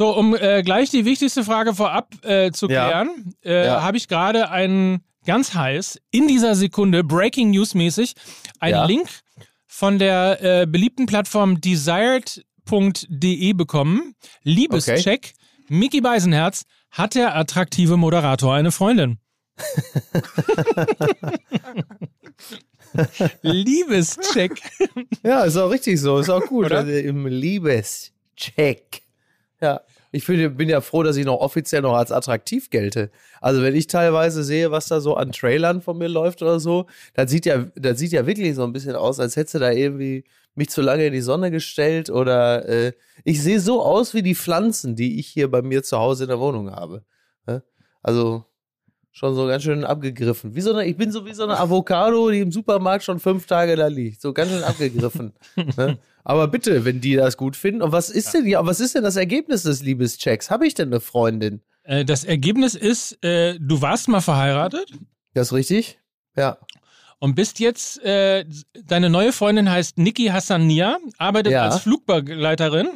So, um äh, gleich die wichtigste Frage vorab äh, zu Ja. klären, äh, Ja. habe ich gerade einen ganz heiß, in dieser Sekunde, Breaking News mäßig, einen Ja. Link von der äh, beliebten Plattform desired.de bekommen. Liebescheck. Mickey Beisenherz hat der attraktive Moderator eine Freundin. Liebescheck. Ja, ist auch richtig so, ist auch gut. Oder? Also Im Liebescheck. Ja, ich finde, bin ja froh, dass ich noch offiziell noch als attraktiv gelte. Also wenn ich teilweise sehe, was da so an Trailern von mir läuft oder so, das sieht ja, das sieht ja wirklich so ein bisschen aus, als hättest du da irgendwie mich zu lange in die Sonne gestellt oder äh, ich sehe so aus wie die Pflanzen, die ich hier bei mir zu Hause in der Wohnung habe. Also schon so ganz schön abgegriffen. Wie so eine, ich bin so wie so eine Avocado, die im Supermarkt schon fünf Tage da liegt. So ganz schön abgegriffen. ne? Aber bitte, wenn die das gut finden. Und was ist denn ja, was ist denn das Ergebnis des Liebeschecks? Habe ich denn eine Freundin? Äh, das Ergebnis ist, äh, du warst mal verheiratet Das ist richtig? Ja. und bist jetzt, äh, deine neue Freundin heißt Niki Hassania, arbeitet Ja. als Flugbegleiterin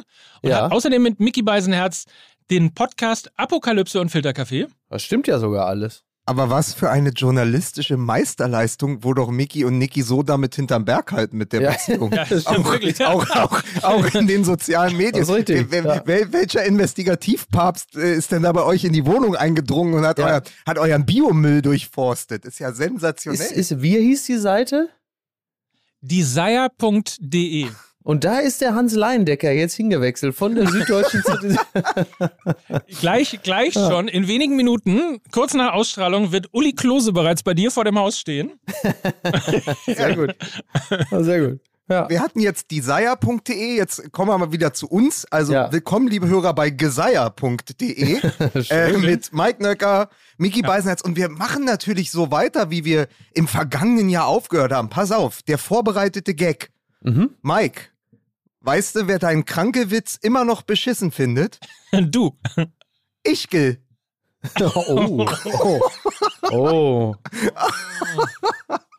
und Ja. hat außerdem mit Mickey Beisenherz den Podcast Apokalypse und Filterkaffee. Das stimmt ja sogar alles. Aber was für eine journalistische Meisterleistung, wo doch Mickey und Niki so damit hinterm Berg halten mit der Ja. Beziehung. Ja, das stimmt auch, wirklich. auch, auch, auch in den sozialen Medien. Das ist richtig, Wel- ja. wel- welcher Investigativpapst äh, ist denn da bei euch in die Wohnung eingedrungen und hat, Ja. euer, hat euren Biomüll durchforstet? Ist ja sensationell. Ist, ist, wie hieß die Seite? Desire.de. Und da ist der Hans Leindecker jetzt hingewechselt von der Süddeutschen zu Gleich, gleich schon, in wenigen Minuten, kurz nach Ausstrahlung, wird Uli Klose bereits bei dir vor dem Haus stehen. Sehr gut. Ja, sehr gut. Ja. Wir hatten jetzt desire.de, jetzt kommen wir mal wieder zu uns. Also Ja. willkommen, liebe Hörer, bei gesire.de äh, mit Mike Nöcker, Miki Beisenherz. Und wir machen natürlich so weiter, wie wir im vergangenen Jahr aufgehört haben. Pass auf, der vorbereitete Gag. Mhm. Mike, weißt du, wer deinen Kranke-Witz immer noch beschissen findet? Du. Ich, Gil. Oh. Oh. Oh.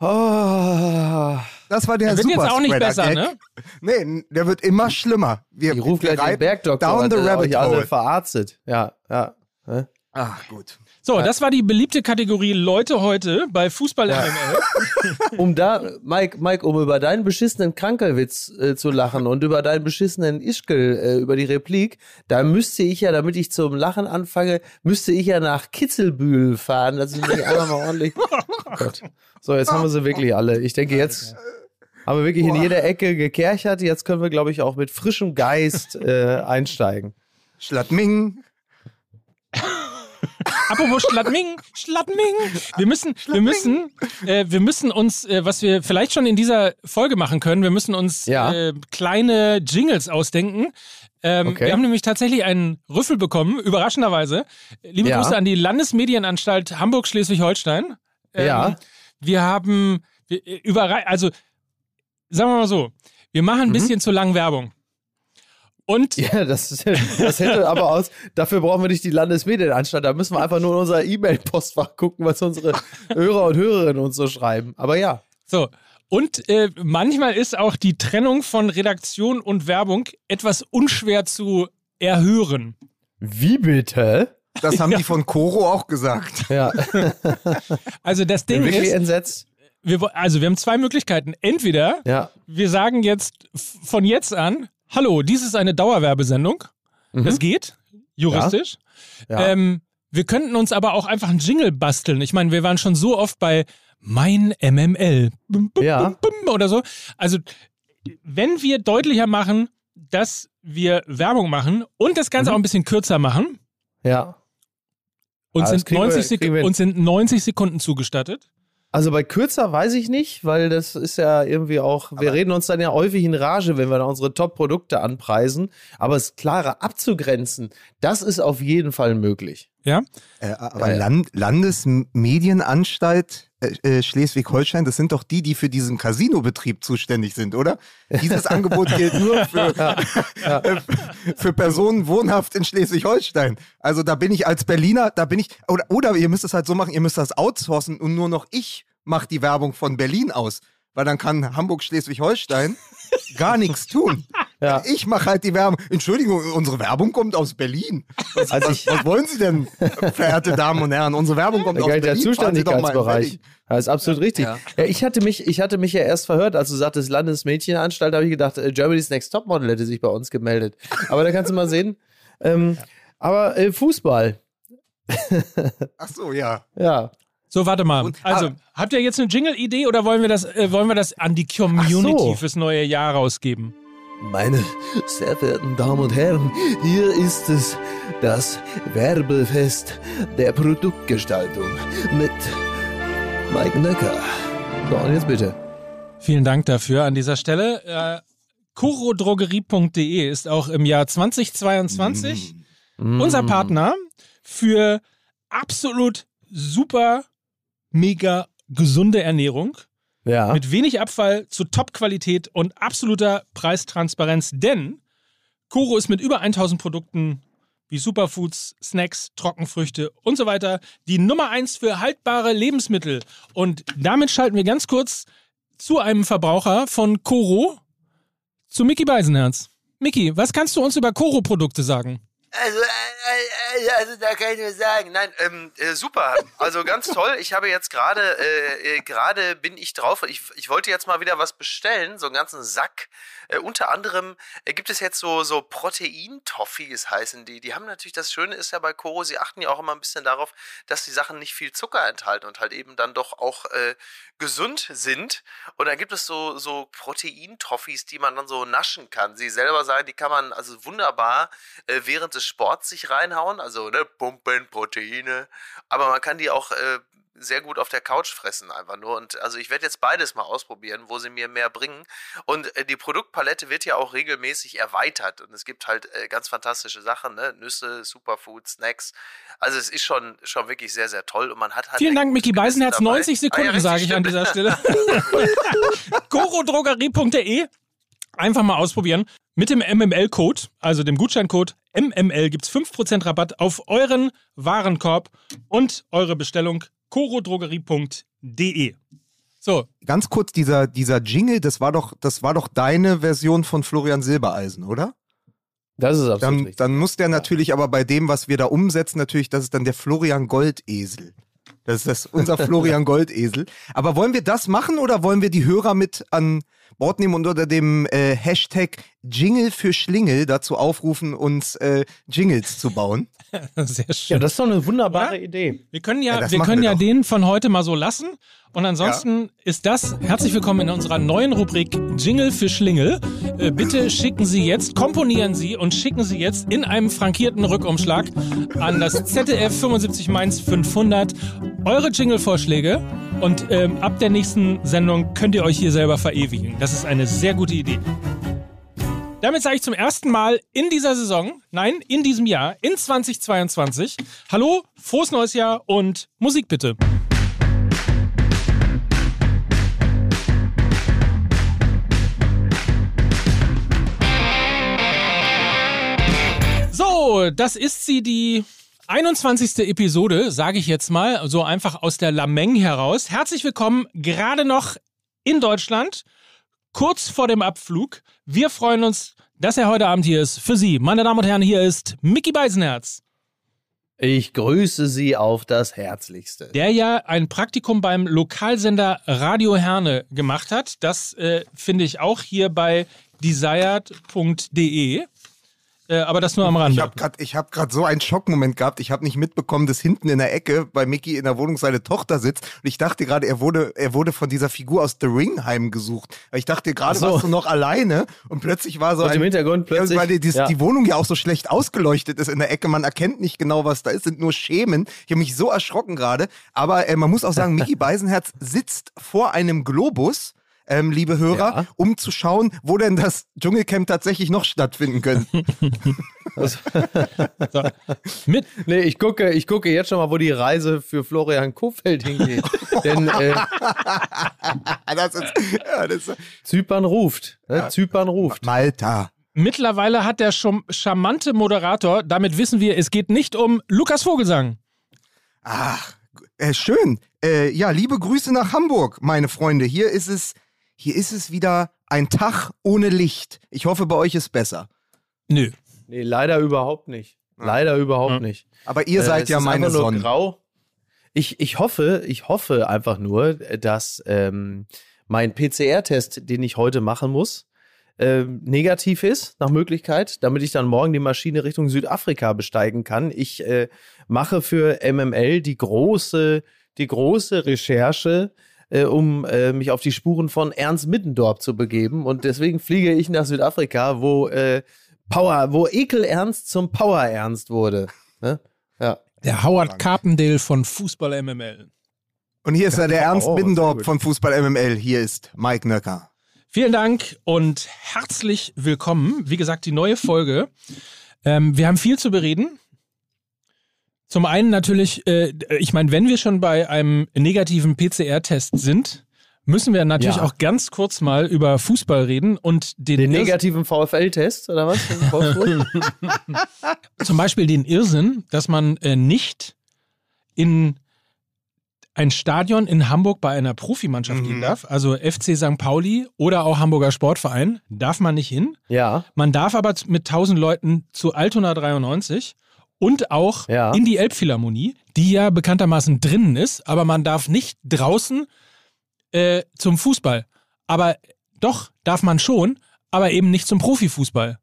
oh. Das war der Der wird jetzt super auch nicht besser, Gag. ne? Nee, der wird immer schlimmer. Wir, Ich rufe wir gleich den Bergdoktor, Down an, the der rabbit euch alle hole. verarztet. Ja, ja. Hä? Ach, gut. So, das war die beliebte Kategorie Leute heute bei Fußball MML. Um da, Mike, Mike, um über deinen beschissenen Krankelwitz äh, zu lachen und über deinen beschissenen Ischkel, äh, über die Replik, da müsste ich ja, damit ich zum Lachen anfange, müsste ich ja nach Kitzelbühl fahren. Das ist nämlich einfach mal ordentlich. Oh Gott. So, jetzt haben wir sie wirklich alle. Ich denke, jetzt haben wir wirklich in jeder Ecke gekerchert. Jetzt können wir, glaube ich, auch mit frischem Geist äh, einsteigen. Schladming. Apropos Schladming, Schladming. Wir müssen, wir müssen, äh, wir müssen uns, äh, was wir vielleicht schon in dieser Folge machen können, wir müssen uns Ja. äh, kleine Jingles ausdenken. Ähm, Okay. Wir haben nämlich tatsächlich einen Rüffel bekommen, überraschenderweise. Liebe Ja. Grüße an die Landesmedienanstalt Hamburg-Schleswig-Holstein. Ähm, Ja. Wir haben, wir, äh, überrei also, sagen wir mal so, wir machen ein bisschen zu lang Werbung. Und. Ja, das, das hätte aber aus. Dafür brauchen wir nicht die Landesmedienanstalt. Da müssen wir einfach nur in unser E-Mail-Postfach gucken, was unsere Hörer und Hörerinnen uns so schreiben. Aber ja. So. Und äh, manchmal ist auch die Trennung von Redaktion und Werbung etwas unschwer zu erhören. Wie bitte? Das haben die von Coro auch gesagt. Ja. Also das Ding Bin ist, entsetzt. wir, also wir haben zwei Möglichkeiten. Entweder Ja. wir sagen jetzt von jetzt an, hallo, dies ist eine Dauerwerbesendung. Das geht, juristisch. Mhm. Ja. Ähm, wir könnten uns aber auch einfach einen Jingle basteln. Ich meine, wir waren schon so oft bei mein MML Bum, bum, Ja. bum, oder so. Also, wenn wir deutlicher machen, dass wir Werbung machen und das Ganze Mhm. auch ein bisschen kürzer machen, ja. uns, sind wir- 90 Sek kriegen wir uns sind 90 Sekunden zugestattet. Also bei kürzer weiß ich nicht, weil das ist ja irgendwie auch, wir reden uns dann ja häufig in Rage, wenn wir da unsere Top-Produkte anpreisen. Aber es klarer abzugrenzen, das ist auf jeden Fall möglich. Ja? Äh, aber Ja, ja. Land Landesmedienanstalt äh, äh, Schleswig-Holstein, das sind doch die, die für diesen Casinobetrieb zuständig sind, oder? Dieses Angebot gilt nur für, äh, für Personen wohnhaft in Schleswig-Holstein. Also da bin ich als Berliner, da bin ich, oder, oder ihr müsst es halt so machen, ihr müsst das outsourcen und nur noch ich mache die Werbung von Berlin aus. Weil dann kann Hamburg-Schleswig-Holstein gar nichts tun. Ja. Ich mache halt die Werbung. Entschuldigung, unsere Werbung kommt aus Berlin. Was, also was, was wollen Sie denn, verehrte Damen und Herren? Unsere Werbung kommt aus Berlin. Der Zuständigkeitsbereich. Das ist absolut richtig. Ja. ja. ich, hatte mich, ich hatte mich ja erst verhört, als du sagtest Landesmädchenanstalt, habe ich gedacht, äh, Germany's Next Topmodel hätte sich bei uns gemeldet. Aber da kannst du mal sehen. Ähm, aber äh, Fußball. Ach so, ja. Ja. So, warte mal. Und, also, ah, habt ihr jetzt eine Jingle-Idee oder wollen wir, das, äh, wollen wir das an die Community so. fürs neue Jahr rausgeben? Meine sehr verehrten Damen und Herren, hier ist es, das Werbefest der Produktgestaltung mit Mike Nöcker. So, und jetzt bitte. Vielen Dank dafür an dieser Stelle. Äh, Kurodrogerie.de ist auch im Jahr 2022 mm. unser Partner für absolut super mega gesunde Ernährung. Ja. Mit wenig Abfall zu Top-Qualität und absoluter Preistransparenz, denn Koro ist mit über 1000 Produkten wie Superfoods, Snacks, Trockenfrüchte und so weiter die Nummer 1 für haltbare Lebensmittel. Und damit schalten wir ganz kurz zu einem Verbraucher von Koro, zu Mickey Beisenherz. Mickey, was kannst du uns über Koro-Produkte sagen? Also, äh, äh, also da kann ich nur sagen, nein, ähm, äh, super, also ganz toll. Ich habe jetzt gerade, äh, äh, gerade bin ich drauf. Ich, ich wollte jetzt mal wieder was bestellen, so einen ganzen Sack. Äh, unter anderem äh, gibt es jetzt so so Protein-Toffees heißen die. Die haben natürlich das Schöne ist ja bei Koro, sie achten ja auch immer ein bisschen darauf, dass die Sachen nicht viel Zucker enthalten und halt eben dann doch auch äh, gesund sind. Und dann gibt es so so Protein-Toffees, die man dann so naschen kann. Sie selber sagen, die kann man also wunderbar äh, während des Sports sich reinhauen, also ne, Pumpen, Proteine. Aber man kann die auch äh, sehr gut auf der Couch fressen einfach nur. Und also ich werde jetzt beides mal ausprobieren, wo sie mir mehr bringen. Und äh, die Produktpalette wird ja auch regelmäßig erweitert. Und es gibt halt äh, ganz fantastische Sachen, ne? Nüsse, Superfood, Snacks. Also es ist schon, schon wirklich sehr, sehr toll. Und man hat halt. Vielen Dank, Micky Beisenherz. 90 Sekunden, ah, ja, sage ich an dieser Stelle. Gorodrogerie.de Einfach mal ausprobieren. Mit dem MML-Code, also dem Gutscheincode MML, gibt es 5% Rabatt auf euren Warenkorb und eure Bestellung corodrogerie.de. So. Ganz kurz, dieser, dieser Jingle, das war, doch, das war doch deine Version von Florian Silbereisen, oder? Das ist absolut dann, richtig. Dann muss der natürlich aber bei dem, was wir da umsetzen, natürlich, das ist dann der Florian Goldesel. Das ist das, unser Florian Goldesel. Aber wollen wir das machen oder wollen wir die Hörer mit an Bord nehmen und unter dem äh, Hashtag Jingle für Schlingel dazu aufrufen, uns äh, Jingles zu bauen. Sehr schön. Ja, das ist doch eine wunderbare ja? Idee. Wir können ja, ja wir können wir ja doch. den von heute mal so lassen. Und ansonsten ja. ist das herzlich willkommen in unserer neuen Rubrik Jingle für Schlingel. Äh, bitte schicken Sie jetzt, komponieren Sie und schicken Sie jetzt in einem frankierten Rückumschlag an das ZDF 75 Mainz 500 eure Jingle-Vorschläge. Und ähm, ab der nächsten Sendung könnt ihr euch hier selber verewigen. Das ist eine sehr gute Idee. Damit sage ich zum ersten Mal in dieser Saison, nein, in diesem Jahr, in 2022, hallo, frohes neues Jahr und Musik bitte. So, das ist sie, die 21. Episode, sage ich jetzt mal, so einfach aus der Lameng heraus. Herzlich willkommen, gerade noch in Deutschland, kurz vor dem Abflug. Wir freuen uns, dass er heute Abend hier ist. Für Sie, meine Damen und Herren, hier ist Mickey Beisenherz. Ich grüße Sie auf das Herzlichste. Der ja ein Praktikum beim Lokalsender Radio Herne gemacht hat. Das äh, finde ich auch hier bei desired.de. Äh, aber das nur am Rande. Ich habe gerade hab so einen Schockmoment gehabt. Ich habe nicht mitbekommen, dass hinten in der Ecke bei Mickey in der Wohnung seine Tochter sitzt. Und ich dachte gerade, er wurde, er wurde von dieser Figur aus The Ring heimgesucht. Ich dachte gerade, so. warst du noch alleine. Und plötzlich war so und ein... im Hintergrund plötzlich... Weil die, ja. die, Wohnung ja auch so schlecht ausgeleuchtet ist in der Ecke. Man erkennt nicht genau, was da ist. sind nur Schemen. Ich habe mich so erschrocken gerade. Aber äh, man muss auch sagen, Mickey Beisenherz sitzt vor einem Globus ähm, liebe Hörer, ja. um zu schauen, wo denn das Dschungelcamp tatsächlich noch stattfinden könnte. Also, so. Mit? Nee, ich gucke, ich gucke jetzt schon mal, wo die Reise für Florian Kofeld hingeht. Denn äh, das ist, ja, das ist, Zypern ruft. Ne? Ja. Zypern ruft. Malta. Mittlerweile hat der charmante Moderator, damit wissen wir, es geht nicht um Lukas Vogelsang. Ach, äh, schön. Äh, ja, liebe Grüße nach Hamburg, meine Freunde. Hier ist es hier ist es wieder ein Tag ohne Licht. Ich hoffe, bei euch ist besser. Nö. Nee, leider überhaupt nicht. Leider überhaupt ja. nicht. Aber ihr seid äh, ja meine Sonne. Grau. Ich, ich hoffe, ich hoffe einfach nur, dass ähm, mein PCR-Test, den ich heute machen muss, äh, negativ ist, nach Möglichkeit, damit ich dann morgen die Maschine Richtung Südafrika besteigen kann. Ich äh, mache für MML die große, die große Recherche, äh, um äh, mich auf die Spuren von Ernst Middendorp zu begeben. Und deswegen fliege ich nach Südafrika, wo äh, Power, wo Ekel Ernst zum Power Ernst wurde. Ne? Ja. Der Howard Carpendale von Fußball MML. Und hier ist er, der Ernst oh, Middendorp von Fußball MML. Hier ist Mike Nöcker. Vielen Dank und herzlich willkommen. Wie gesagt, die neue Folge. Ähm, wir haben viel zu bereden. Zum einen natürlich, äh, ich meine, wenn wir schon bei einem negativen PCR-Test sind, müssen wir natürlich ja. auch ganz kurz mal über Fußball reden und den, den negativen VfL-Test oder was? Zum Beispiel den Irrsinn, dass man äh, nicht in ein Stadion in Hamburg bei einer Profimannschaft mhm. gehen darf, also FC St. Pauli oder auch Hamburger Sportverein, darf man nicht hin. Ja. Man darf aber mit 1000 Leuten zu Altona 93 und auch ja. in die Elbphilharmonie, die ja bekanntermaßen drinnen ist, aber man darf nicht draußen äh, zum Fußball. Aber doch, darf man schon, aber eben nicht zum Profifußball.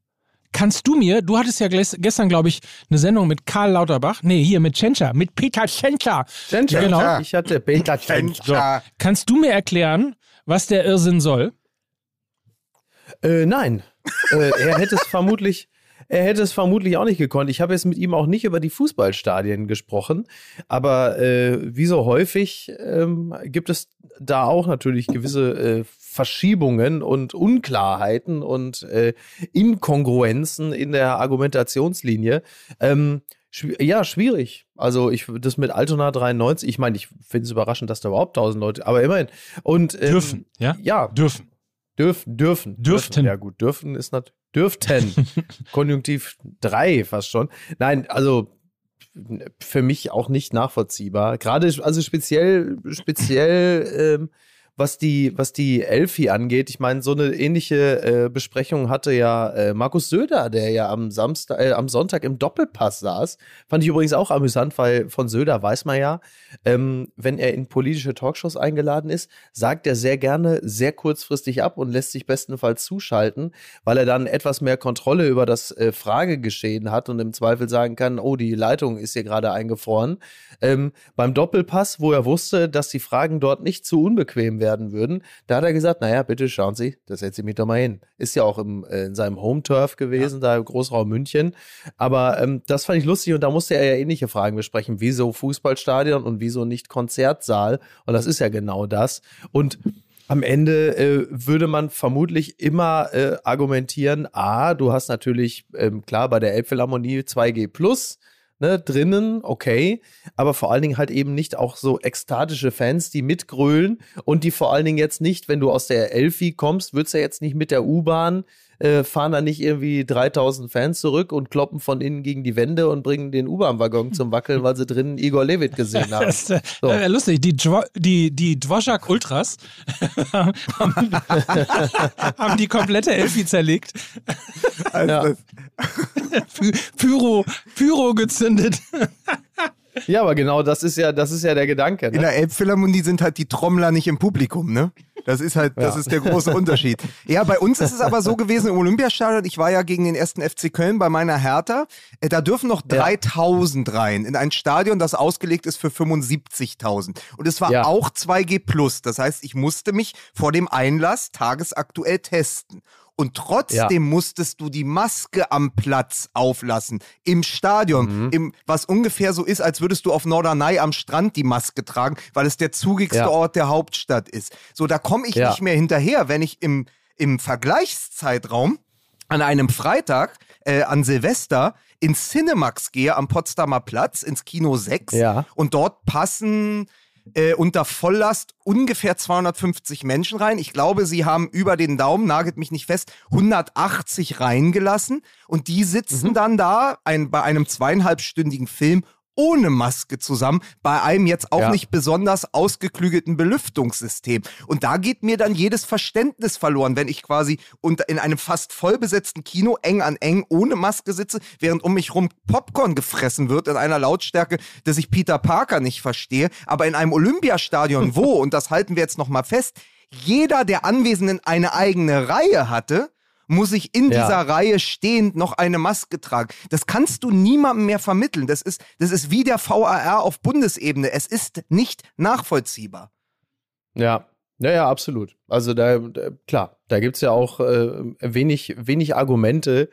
Kannst du mir, du hattest ja gestern, glaube ich, eine Sendung mit Karl Lauterbach, nee, hier mit Tschentscher, mit Peter Tschentscher. Tschentscher, genau. Ich hatte Peter Tschentscher. So. Kannst du mir erklären, was der Irrsinn soll? Äh, nein. äh, er hätte es vermutlich, er hätte es vermutlich auch nicht gekonnt. Ich habe jetzt mit ihm auch nicht über die Fußballstadien gesprochen, aber äh, wie so häufig ähm, gibt es da auch natürlich gewisse äh, Verschiebungen und Unklarheiten und äh, Inkongruenzen in der Argumentationslinie. Ähm, schw ja, schwierig. Also ich das mit Altona 93, ich meine, ich finde es überraschend, dass da überhaupt 1000 Leute, aber immerhin. Und ähm, dürfen, ja? Ja, dürfen. Dürfen, dürfen. Dürften. Ja, gut, dürfen ist natürlich. Dürften. Konjunktiv 3 fast schon. Nein, also für mich auch nicht nachvollziehbar. Gerade, also speziell, speziell ähm, was die, was die Elfi angeht, ich meine, so eine ähnliche äh, Besprechung hatte ja äh, Markus Söder, der ja am Samstag, äh, am Sonntag im Doppelpass saß. Fand ich übrigens auch amüsant, weil von Söder weiß man ja, ähm, wenn er in politische Talkshows eingeladen ist, sagt er sehr gerne sehr kurzfristig ab und lässt sich bestenfalls zuschalten, weil er dann etwas mehr Kontrolle über das äh, Fragegeschehen hat und im Zweifel sagen kann, oh, die Leitung ist hier gerade eingefroren. Ähm, beim Doppelpass, wo er wusste, dass die Fragen dort nicht zu unbequem werden würden, da hat er gesagt, naja, bitte schauen Sie, das setzen Sie mich doch mal hin. Ist ja auch im, äh, in seinem Home-Turf gewesen, ja. da im Großraum München. Aber ähm, das fand ich lustig und da musste er ja ähnliche Fragen besprechen. Wieso Fußballstadion und wieso nicht Konzertsaal? Und das ist ja genau das. Und am Ende äh, würde man vermutlich immer äh, argumentieren, a, du hast natürlich, ähm, klar, bei der Elbphilharmonie 2G Plus, ne, drinnen, okay, aber vor allen Dingen halt eben nicht auch so ekstatische Fans, die mitgrölen und die vor allen Dingen jetzt nicht, wenn du aus der Elfi kommst, würdest du ja jetzt nicht mit der U-Bahn äh, fahren da nicht irgendwie 3000 Fans zurück und kloppen von innen gegen die Wände und bringen den U-Bahn-Waggon zum Wackeln, weil sie drinnen Igor Levit gesehen haben. Das ist so. äh, lustig, die, Dwo die, die Dvorak Ultras haben, haben die komplette Elfi zerlegt. Also, Pyro, Pyro gezündet. Ja, aber genau das ist ja, das ist ja der Gedanke. Ne? In der Elbphilharmonie sind halt die Trommler nicht im Publikum, ne? Das ist halt, das ja. ist der große Unterschied. Ja, bei uns ist es aber so gewesen im Olympiastadion. Ich war ja gegen den ersten FC Köln bei meiner Hertha. Äh, da dürfen noch 3000 ja. rein in ein Stadion, das ausgelegt ist für 75.000. Und es war ja. auch 2G plus. Das heißt, ich musste mich vor dem Einlass tagesaktuell testen. Und trotzdem ja. musstest du die Maske am Platz auflassen. Im Stadion. Mhm. Im, was ungefähr so ist, als würdest du auf Norderney am Strand die Maske tragen, weil es der zugigste ja. Ort der Hauptstadt ist. So, da komme ich ja. nicht mehr hinterher, wenn ich im, im Vergleichszeitraum an einem Freitag, äh, an Silvester, ins Cinemax gehe am Potsdamer Platz, ins Kino 6. Ja. Und dort passen äh, unter Volllast ungefähr 250 Menschen rein. Ich glaube, sie haben über den Daumen, nagelt mich nicht fest, 180 reingelassen und die sitzen mhm. dann da ein, bei einem zweieinhalbstündigen Film ohne Maske zusammen, bei einem jetzt auch ja. nicht besonders ausgeklügelten Belüftungssystem. Und da geht mir dann jedes Verständnis verloren, wenn ich quasi unter, in einem fast vollbesetzten Kino eng an eng ohne Maske sitze, während um mich rum Popcorn gefressen wird in einer Lautstärke, dass ich Peter Parker nicht verstehe, aber in einem Olympiastadion, wo, und das halten wir jetzt nochmal fest, jeder der Anwesenden eine eigene Reihe hatte, muss ich in ja. dieser Reihe stehend noch eine Maske tragen. Das kannst du niemandem mehr vermitteln. Das ist, das ist wie der VAR auf Bundesebene. Es ist nicht nachvollziehbar. Ja, ja, ja, absolut. Also da, da klar, da gibt es ja auch äh, wenig, wenig Argumente,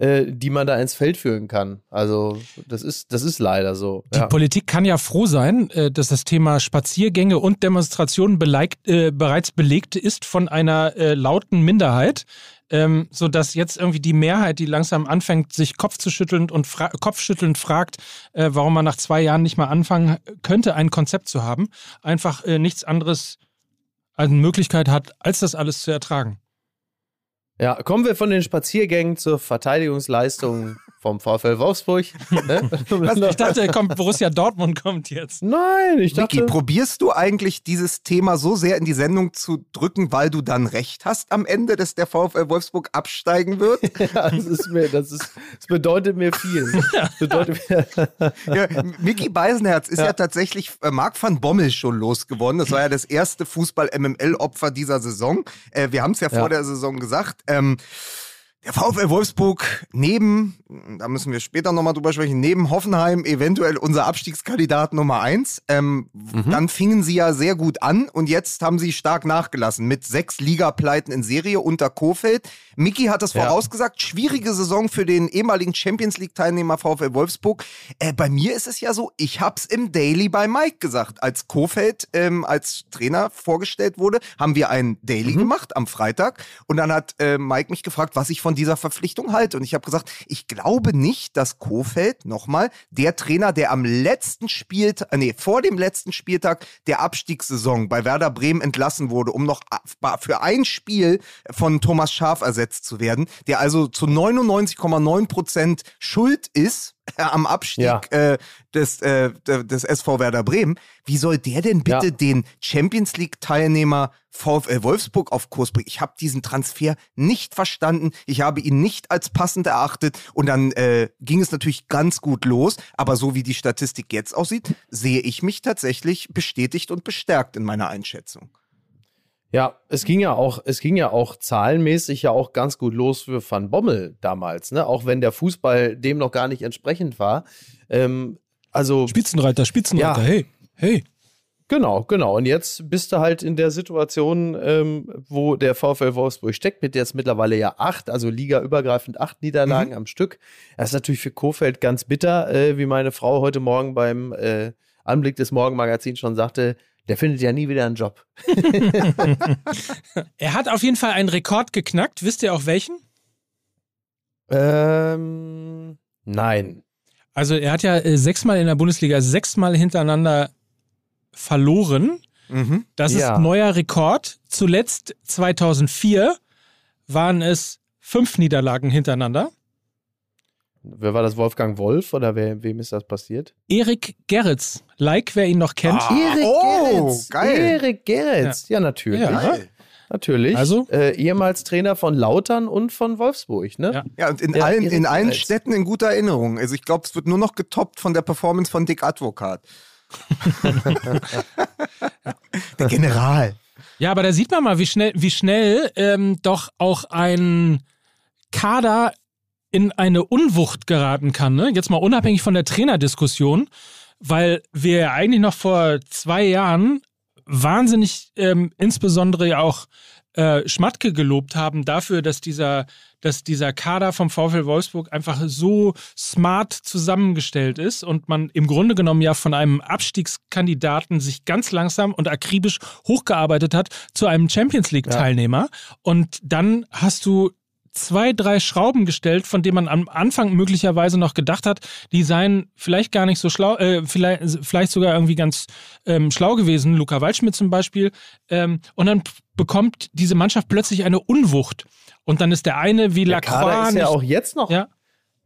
äh, die man da ins Feld führen kann. Also das ist, das ist leider so. Die ja. Politik kann ja froh sein, äh, dass das Thema Spaziergänge und Demonstrationen beleigt, äh, bereits belegt ist von einer äh, lauten Minderheit ähm, so dass jetzt irgendwie die Mehrheit, die langsam anfängt, sich kopfzuschütteln und fra kopfschüttelnd fragt, äh, warum man nach zwei Jahren nicht mal anfangen könnte, ein Konzept zu haben, einfach nichts anderes als eine Möglichkeit hat, als das alles zu ertragen. Ja, kommen wir von den Spaziergängen zur Verteidigungsleistung vom VfL Wolfsburg. Ne? Was, ich dachte, kommt, Borussia Dortmund kommt jetzt. Nein, ich dachte. Vicky, probierst du eigentlich dieses Thema so sehr in die Sendung zu drücken, weil du dann recht hast am Ende, dass der VfL Wolfsburg absteigen wird? ja, das ist mir, das ist, das bedeutet mir viel. Das bedeutet mir ja, Mickey Beisenherz ist ja. ja tatsächlich äh, Marc van Bommel schon losgeworden. Das war ja das erste Fußball-MML-Opfer dieser Saison. Äh, wir haben es ja, ja vor der Saison gesagt. Ähm, der VfL Wolfsburg neben, da müssen wir später nochmal drüber sprechen, neben Hoffenheim eventuell unser Abstiegskandidat Nummer eins. Ähm, mhm. Dann fingen sie ja sehr gut an und jetzt haben sie stark nachgelassen mit sechs Ligapleiten in Serie unter Kofeld. Miki hat es ja. vorausgesagt, schwierige Saison für den ehemaligen Champions League Teilnehmer VfL Wolfsburg. Äh, bei mir ist es ja so, ich hab's im Daily bei Mike gesagt. Als Kofeld ähm, als Trainer vorgestellt wurde, haben wir ein Daily mhm. gemacht am Freitag und dann hat äh, Mike mich gefragt, was ich von von dieser Verpflichtung halte. Und ich habe gesagt, ich glaube nicht, dass Kofeld, nochmal, der Trainer, der am letzten Spieltag, äh, nee, vor dem letzten Spieltag der Abstiegssaison bei Werder Bremen entlassen wurde, um noch für ein Spiel von Thomas Schaf ersetzt zu werden, der also zu 99,9 Prozent schuld ist am Abstieg ja. äh, des, äh, des SV Werder Bremen. Wie soll der denn bitte ja. den Champions League-Teilnehmer VfL Wolfsburg auf Kurs bringen? Ich habe diesen Transfer nicht verstanden. Ich habe ihn nicht als passend erachtet. Und dann äh, ging es natürlich ganz gut los. Aber so wie die Statistik jetzt aussieht, sehe ich mich tatsächlich bestätigt und bestärkt in meiner Einschätzung. Ja, es ging ja auch, es ging ja auch zahlenmäßig ja auch ganz gut los für Van Bommel damals, ne? Auch wenn der Fußball dem noch gar nicht entsprechend war. Ähm, also Spitzenreiter, Spitzenreiter, ja, hey, hey. Genau, genau. Und jetzt bist du halt in der Situation, ähm, wo der VfL Wolfsburg steckt, mit jetzt mittlerweile ja acht, also ligaübergreifend acht Niederlagen mhm. am Stück. Das ist natürlich für Kofeld ganz bitter, äh, wie meine Frau heute Morgen beim äh, Anblick des Morgenmagazins schon sagte, der findet ja nie wieder einen Job. er hat auf jeden Fall einen Rekord geknackt. Wisst ihr auch welchen? Ähm, nein. Also er hat ja äh, sechsmal in der Bundesliga sechsmal hintereinander verloren. Mhm. Das ja. ist neuer Rekord. Zuletzt 2004 waren es fünf Niederlagen hintereinander. Wer war das? Wolfgang Wolf oder wer, wem ist das passiert? Erik Gerritz. Like, wer ihn noch kennt. Ah, Erik oh, Gerritz. Geil. Erik Gerritz. Ja, ja natürlich. Ja. Natürlich. Also? Äh, ehemals Trainer von Lautern und von Wolfsburg, ne? Ja, ja und in der allen, in allen Städten in guter Erinnerung. Also ich glaube, es wird nur noch getoppt von der Performance von Dick Advokat. der General. Ja, aber da sieht man mal, wie schnell, wie schnell ähm, doch auch ein Kader in eine Unwucht geraten kann. Ne? Jetzt mal unabhängig von der Trainerdiskussion, weil wir ja eigentlich noch vor zwei Jahren wahnsinnig ähm, insbesondere ja auch äh, Schmatke gelobt haben dafür, dass dieser, dass dieser Kader vom VfL Wolfsburg einfach so smart zusammengestellt ist und man im Grunde genommen ja von einem Abstiegskandidaten sich ganz langsam und akribisch hochgearbeitet hat zu einem Champions League-Teilnehmer. Ja. Und dann hast du zwei, drei Schrauben gestellt, von denen man am Anfang möglicherweise noch gedacht hat, die seien vielleicht gar nicht so schlau, äh, vielleicht, vielleicht sogar irgendwie ganz ähm, schlau gewesen, Luca Waldschmidt zum Beispiel. Ähm, und dann bekommt diese Mannschaft plötzlich eine Unwucht. Und dann ist der eine wie der Lacroix. ist ja auch jetzt noch. Ja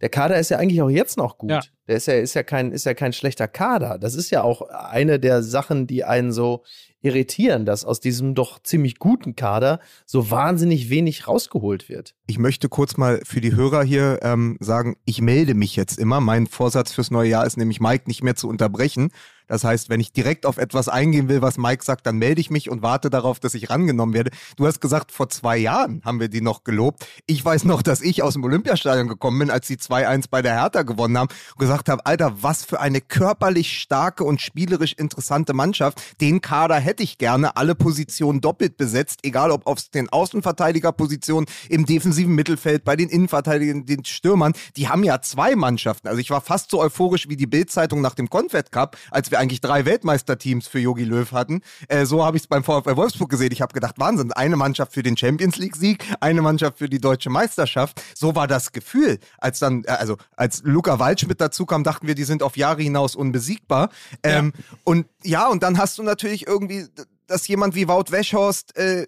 der Kader ist ja eigentlich auch jetzt noch gut. Ja. Der ist ja, ist ja kein, ist ja kein schlechter Kader. Das ist ja auch eine der Sachen, die einen so irritieren, dass aus diesem doch ziemlich guten Kader so wahnsinnig wenig rausgeholt wird. Ich möchte kurz mal für die Hörer hier ähm, sagen, ich melde mich jetzt immer. Mein Vorsatz fürs neue Jahr ist nämlich, Mike nicht mehr zu unterbrechen. Das heißt, wenn ich direkt auf etwas eingehen will, was Mike sagt, dann melde ich mich und warte darauf, dass ich rangenommen werde. Du hast gesagt, vor zwei Jahren haben wir die noch gelobt. Ich weiß noch, dass ich aus dem Olympiastadion gekommen bin, als die 2-1 bei der Hertha gewonnen haben und gesagt habe, Alter, was für eine körperlich starke und spielerisch interessante Mannschaft. Den Kader hätte ich gerne, alle Positionen doppelt besetzt, egal ob auf den Außenverteidigerpositionen, im defensiven Mittelfeld, bei den Innenverteidigern, den Stürmern. Die haben ja zwei Mannschaften. Also ich war fast so euphorisch wie die Bildzeitung nach dem Confed Cup, als wir eigentlich drei Weltmeisterteams für Yogi Löw hatten. Äh, so habe ich es beim VfL Wolfsburg gesehen. Ich habe gedacht, Wahnsinn, eine Mannschaft für den Champions League Sieg, eine Mannschaft für die deutsche Meisterschaft. So war das Gefühl, als dann, äh, also als Luca Waldschmidt dazu kam, dachten wir, die sind auf Jahre hinaus unbesiegbar. Ähm, ja. Und ja, und dann hast du natürlich irgendwie, dass jemand wie Wout Weschhorst äh,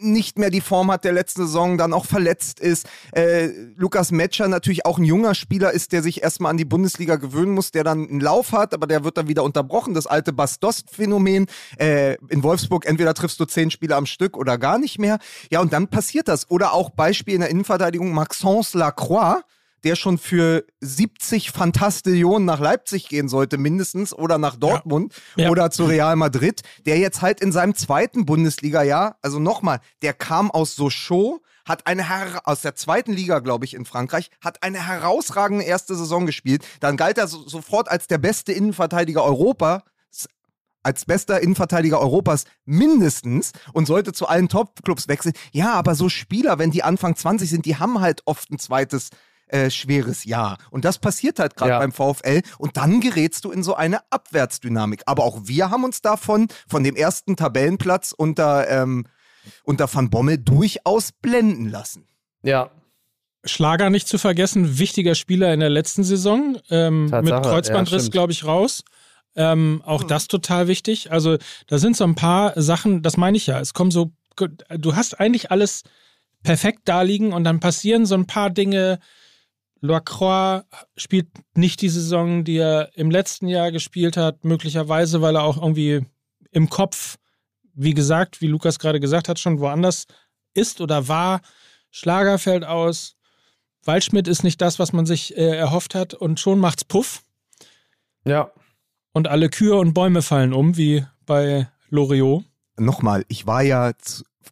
nicht mehr die Form hat der letzten Saison, dann auch verletzt ist. Äh, Lukas Metscher natürlich auch ein junger Spieler ist, der sich erstmal an die Bundesliga gewöhnen muss, der dann einen Lauf hat, aber der wird dann wieder unterbrochen. Das alte Bastost-Phänomen. Äh, in Wolfsburg entweder triffst du zehn Spieler am Stück oder gar nicht mehr. Ja, und dann passiert das. Oder auch Beispiel in der Innenverteidigung Maxence Lacroix der schon für 70 Fantastillionen nach Leipzig gehen sollte, mindestens, oder nach Dortmund ja. Ja. oder zu Real Madrid, der jetzt halt in seinem zweiten Bundesliga-Jahr, also nochmal, der kam aus Sochaux, hat eine aus der zweiten Liga, glaube ich, in Frankreich, hat eine herausragende erste Saison gespielt. Dann galt er so sofort als der beste Innenverteidiger Europa, als bester Innenverteidiger Europas mindestens und sollte zu allen Top-Clubs wechseln. Ja, aber so Spieler, wenn die Anfang 20 sind, die haben halt oft ein zweites äh, schweres Jahr. Und das passiert halt gerade ja. beim VfL. Und dann gerätst du in so eine Abwärtsdynamik. Aber auch wir haben uns davon, von dem ersten Tabellenplatz unter, ähm, unter Van Bommel durchaus blenden lassen. Ja, Schlager nicht zu vergessen, wichtiger Spieler in der letzten Saison. Ähm, mit Kreuzbandriss, ja, glaube ich, raus. Ähm, auch hm. das total wichtig. Also da sind so ein paar Sachen, das meine ich ja. Es kommen so, du hast eigentlich alles perfekt da liegen und dann passieren so ein paar Dinge, Lacroix spielt nicht die Saison, die er im letzten Jahr gespielt hat, möglicherweise, weil er auch irgendwie im Kopf, wie gesagt, wie Lukas gerade gesagt hat, schon woanders ist oder war. Schlager fällt aus. Waldschmidt ist nicht das, was man sich äh, erhofft hat und schon macht's Puff. Ja. Und alle Kühe und Bäume fallen um, wie bei Loriot. Nochmal, ich war ja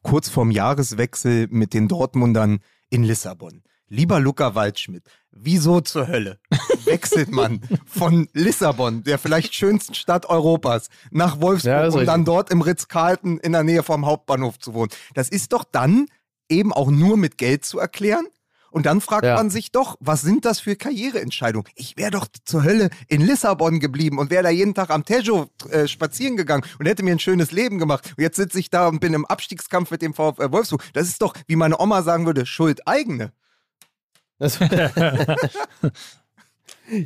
kurz vorm Jahreswechsel mit den Dortmundern in Lissabon. Lieber Luca Waldschmidt, wieso zur Hölle wechselt man von Lissabon, der vielleicht schönsten Stadt Europas, nach Wolfsburg, ja, um dann dort im Ritz-Carlton in der Nähe vom Hauptbahnhof zu wohnen? Das ist doch dann eben auch nur mit Geld zu erklären. Und dann fragt ja. man sich doch, was sind das für Karriereentscheidungen? Ich wäre doch zur Hölle in Lissabon geblieben und wäre da jeden Tag am Tejo äh, spazieren gegangen und hätte mir ein schönes Leben gemacht. Und jetzt sitze ich da und bin im Abstiegskampf mit dem VfL Wolfsburg. Das ist doch, wie meine Oma sagen würde, Schuld eigene.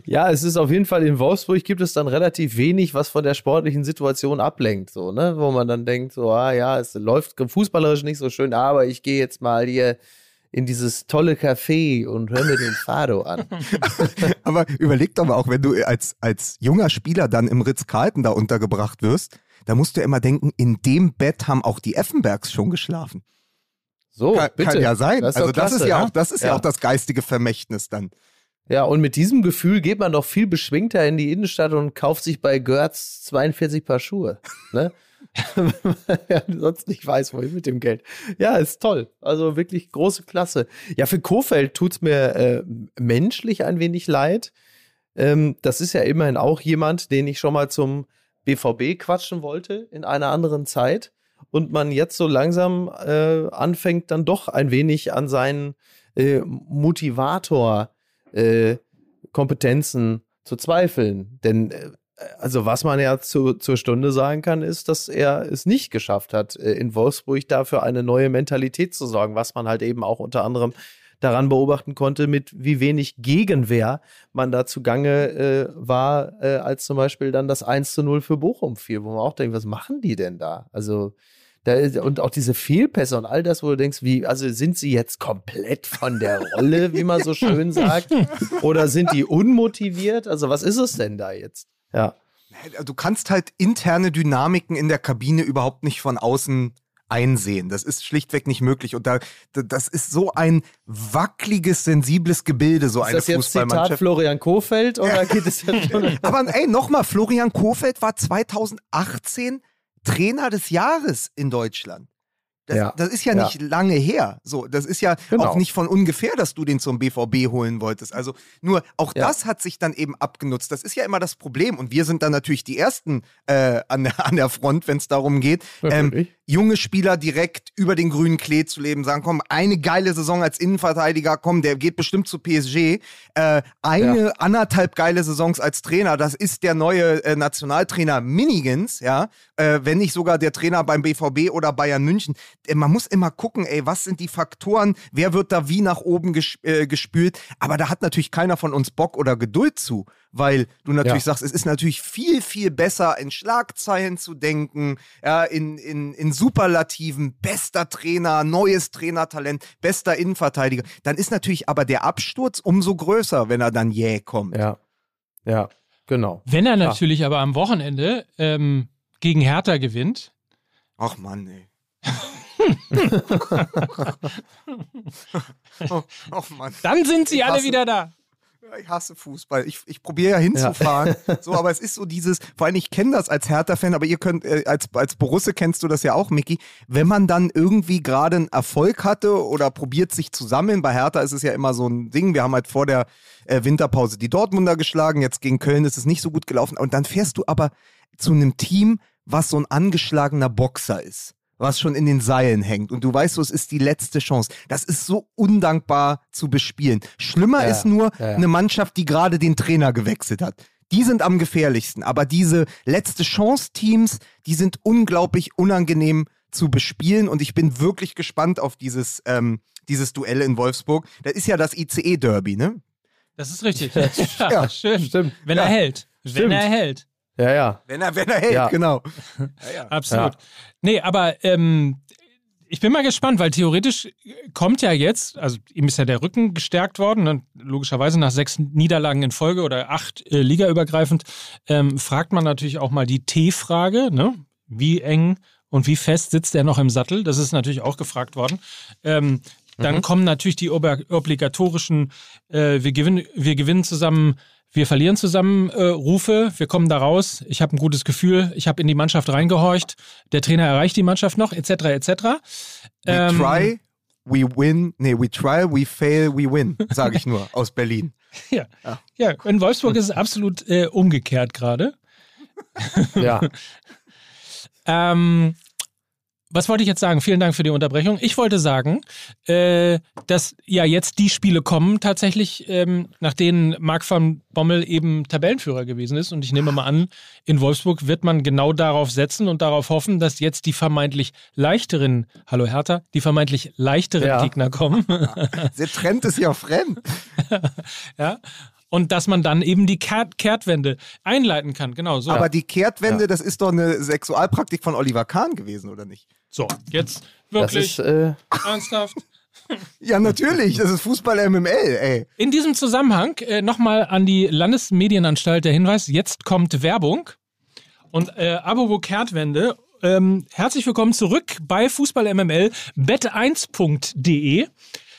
ja, es ist auf jeden Fall in Wolfsburg gibt es dann relativ wenig, was von der sportlichen Situation ablenkt, so, ne? Wo man dann denkt, so, ah ja, es läuft fußballerisch nicht so schön, aber ich gehe jetzt mal hier in dieses tolle Café und höre mir den Fado an. aber überleg doch mal auch, wenn du als, als junger Spieler dann im Ritz-Carlton da untergebracht wirst, da musst du ja immer denken, in dem Bett haben auch die Effenbergs schon geschlafen. So, kann, bitte. kann ja sein. Das also das ist ja, auch, das ist ja. ja auch das geistige Vermächtnis dann. Ja, und mit diesem Gefühl geht man doch viel beschwingter in die Innenstadt und kauft sich bei Görz 42 Paar Schuhe. Ne? ja, sonst nicht weiß, wohin mit dem Geld. Ja, ist toll. Also wirklich große Klasse. Ja, für Kofeld tut es mir äh, menschlich ein wenig leid. Ähm, das ist ja immerhin auch jemand, den ich schon mal zum BVB quatschen wollte in einer anderen Zeit und man jetzt so langsam äh, anfängt, dann doch ein wenig an seinen äh, Motivator-Kompetenzen äh, zu zweifeln. Denn äh, also was man ja zu, zur Stunde sagen kann, ist, dass er es nicht geschafft hat, äh, in Wolfsburg dafür eine neue Mentalität zu sorgen, was man halt eben auch unter anderem daran beobachten konnte, mit wie wenig Gegenwehr man da zugange äh, war, äh, als zum Beispiel dann das 1 zu 0 für Bochum fiel, wo man auch denkt, was machen die denn da? Also Da, und auch diese Fehlpässe und all das, wo du denkst, wie, also sind sie jetzt komplett von der Rolle, wie man so schön sagt? Oder sind die unmotiviert? Also, was ist es denn da jetzt? Ja. Du kannst halt interne Dynamiken in der Kabine überhaupt nicht von außen einsehen. Das ist schlichtweg nicht möglich. Und da, das ist so ein wackeliges, sensibles Gebilde, so ist eine das jetzt Zitat Florian Kofeld oder geht es jetzt schon? Aber ey, nochmal, Florian Kofeld war 2018 Trainer des Jahres in Deutschland. Das, ja. das ist ja, ja, nicht lange her. So, das ist ja genau. auch nicht von ungefähr, dass du den zum BVB holen wolltest. Also nur auch ja. das hat sich dann eben abgenutzt. Das ist ja immer das Problem. Und wir sind dann natürlich die Ersten äh, an, der, an der Front, wenn es darum geht, ähm, junge Spieler direkt über den grünen Klee zu leben, sagen, komm, eine geile Saison als Innenverteidiger, komm, der geht bestimmt zu PSG. Äh, eine ja. anderthalb geile Saisons als Trainer, das ist der neue äh, Nationaltrainer Minigans, ja, äh, wenn nicht sogar der Trainer beim BVB oder Bayern München äh, man muss immer gucken, ey, was sind die Faktoren, wer wird da wie nach oben ges äh, gespült. Aber da hat natürlich keiner von uns Bock oder Geduld zu, weil du natürlich ja. sagst, es ist natürlich viel, viel besser, in Schlagzeilen zu denken, ja, in, in, in Superlativen, bester Trainer, neues Trainertalent, bester Innenverteidiger. Dann ist natürlich aber der Absturz umso größer, wenn er dann jäh kommt. Ja. Ja, genau. Wenn er natürlich ja. aber am Wochenende ähm, gegen Hertha gewinnt. Ach Mann, ey. oh, oh Dann sind sie alle wieder da. Ich hasse Fußball. Ich, ich probiere ja hinzufahren. Ja. so, aber es ist so dieses, vor allem ich kenne das als Hertha-Fan, aber ihr könnt, äh, als, als Borusse kennst du das ja auch, Micky. Wenn man dann irgendwie gerade einen Erfolg hatte oder probiert sich zu sammeln, bei Hertha ist es ja immer so ein Ding. Wir haben halt vor der äh, Winterpause die Dortmunder geschlagen, jetzt gegen Köln ist es nicht so gut gelaufen. Und dann fährst du aber zu einem Team, was so ein angeschlagener Boxer ist was schon in den Seilen hängt und du weißt so, es ist die letzte Chance. Das ist so undankbar zu bespielen. Schlimmer ja, ist nur ja, ja. eine Mannschaft, die gerade den Trainer gewechselt hat. Die sind am gefährlichsten, aber diese letzte Chance-Teams, die sind unglaublich unangenehm zu bespielen und ich bin wirklich gespannt auf dieses, ähm, dieses Duell in Wolfsburg. Das ist ja das ICE-Derby, ne? Das ist richtig. ja, schön. Stimmt. Wenn er hält. Wenn Stimmt. er hält. Ja, ja. Wenn er, wenn er hält, ja. genau. Ja, ja. Absolut. Nee, aber ähm, ich bin mal gespannt, weil theoretisch kommt ja jetzt, also ihm ist ja der Rücken gestärkt worden, und logischerweise nach sechs Niederlagen in Folge oder acht äh, ligaübergreifend, ähm, fragt man natürlich auch mal die T-Frage, ne? Wie eng und wie fest sitzt er noch im Sattel? Das ist natürlich auch gefragt worden. Ähm, dann mhm. kommen natürlich die obligatorischen, äh, wir, gewinnen, wir gewinnen zusammen wir verlieren zusammen äh, Rufe, wir kommen da raus, ich habe ein gutes Gefühl, ich habe in die Mannschaft reingehorcht, der Trainer erreicht die Mannschaft noch, etc. etc. Ähm, we try, we win, nee, we try, we fail, we win, sage ich nur aus Berlin. Ja. ja, ja. in Wolfsburg ist es absolut äh, umgekehrt gerade. ja. ähm, was wollte ich jetzt sagen? Vielen Dank für die Unterbrechung. Ich wollte sagen, äh, dass ja jetzt die Spiele kommen, tatsächlich, ähm, nach denen Marc van Bommel eben Tabellenführer gewesen ist. Und ich nehme mal an, in Wolfsburg wird man genau darauf setzen und darauf hoffen, dass jetzt die vermeintlich leichteren, hallo Hertha, die vermeintlich leichteren ja. Gegner kommen. Der Trend ist ja fremd. ja. Und dass man dann eben die Kehrt Kehrtwende einleiten kann. Genau so. Aber die Kehrtwende, ja. das ist doch eine Sexualpraktik von Oliver Kahn gewesen, oder nicht? So, jetzt wirklich ist, äh... ernsthaft. Ja, natürlich. Das ist Fußball MML, ey. In diesem Zusammenhang äh, nochmal an die Landesmedienanstalt der Hinweis: Jetzt kommt Werbung. Und äh, Abo Kehrtwende. Ähm, herzlich willkommen zurück bei Fußball MML bet1.de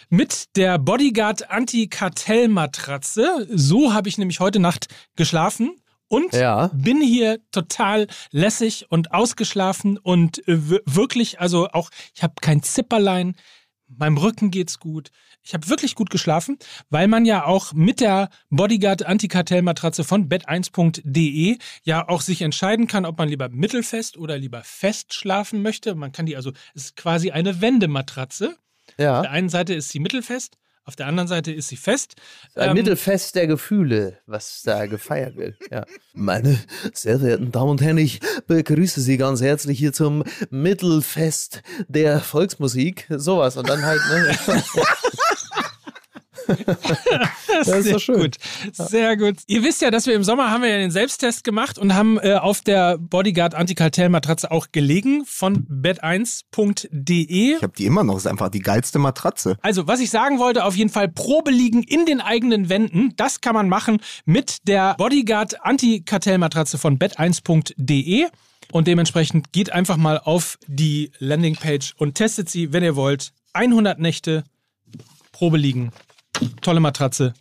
mit der Bodyguard Anti-Kartell-Matratze. So habe ich nämlich heute Nacht geschlafen und ja. bin hier total lässig und ausgeschlafen und äh, wirklich, also auch, ich habe kein Zipperlein, meinem Rücken geht's gut. Ich habe wirklich gut geschlafen, weil man ja auch mit der Bodyguard Antikartellmatratze von bett1.de ja auch sich entscheiden kann, ob man lieber mittelfest oder lieber fest schlafen möchte. Man kann die also, es ist quasi eine Wendematratze. Ja. Auf der einen Seite ist sie mittelfest, auf der anderen Seite ist sie fest. Ein ähm, Mittelfest der Gefühle, was da gefeiert wird. Ja. Meine sehr verehrten Damen und Herren, ich begrüße Sie ganz herzlich hier zum Mittelfest der Volksmusik. Sowas. Und dann halt, ne? das ist Sehr so schön. Gut. Sehr gut. Ihr wisst ja, dass wir im Sommer haben wir ja den Selbsttest gemacht und haben äh, auf der Bodyguard Antikartell-Matratze auch gelegen von bed1.de. Ich habe die immer noch, das ist einfach die geilste Matratze. Also, was ich sagen wollte, auf jeden Fall Probe liegen in den eigenen Wänden. Das kann man machen mit der Bodyguard Antikartell-Matratze von bed1.de. Und dementsprechend geht einfach mal auf die Landingpage und testet sie, wenn ihr wollt. 100 Nächte, Probe liegen, tolle Matratze,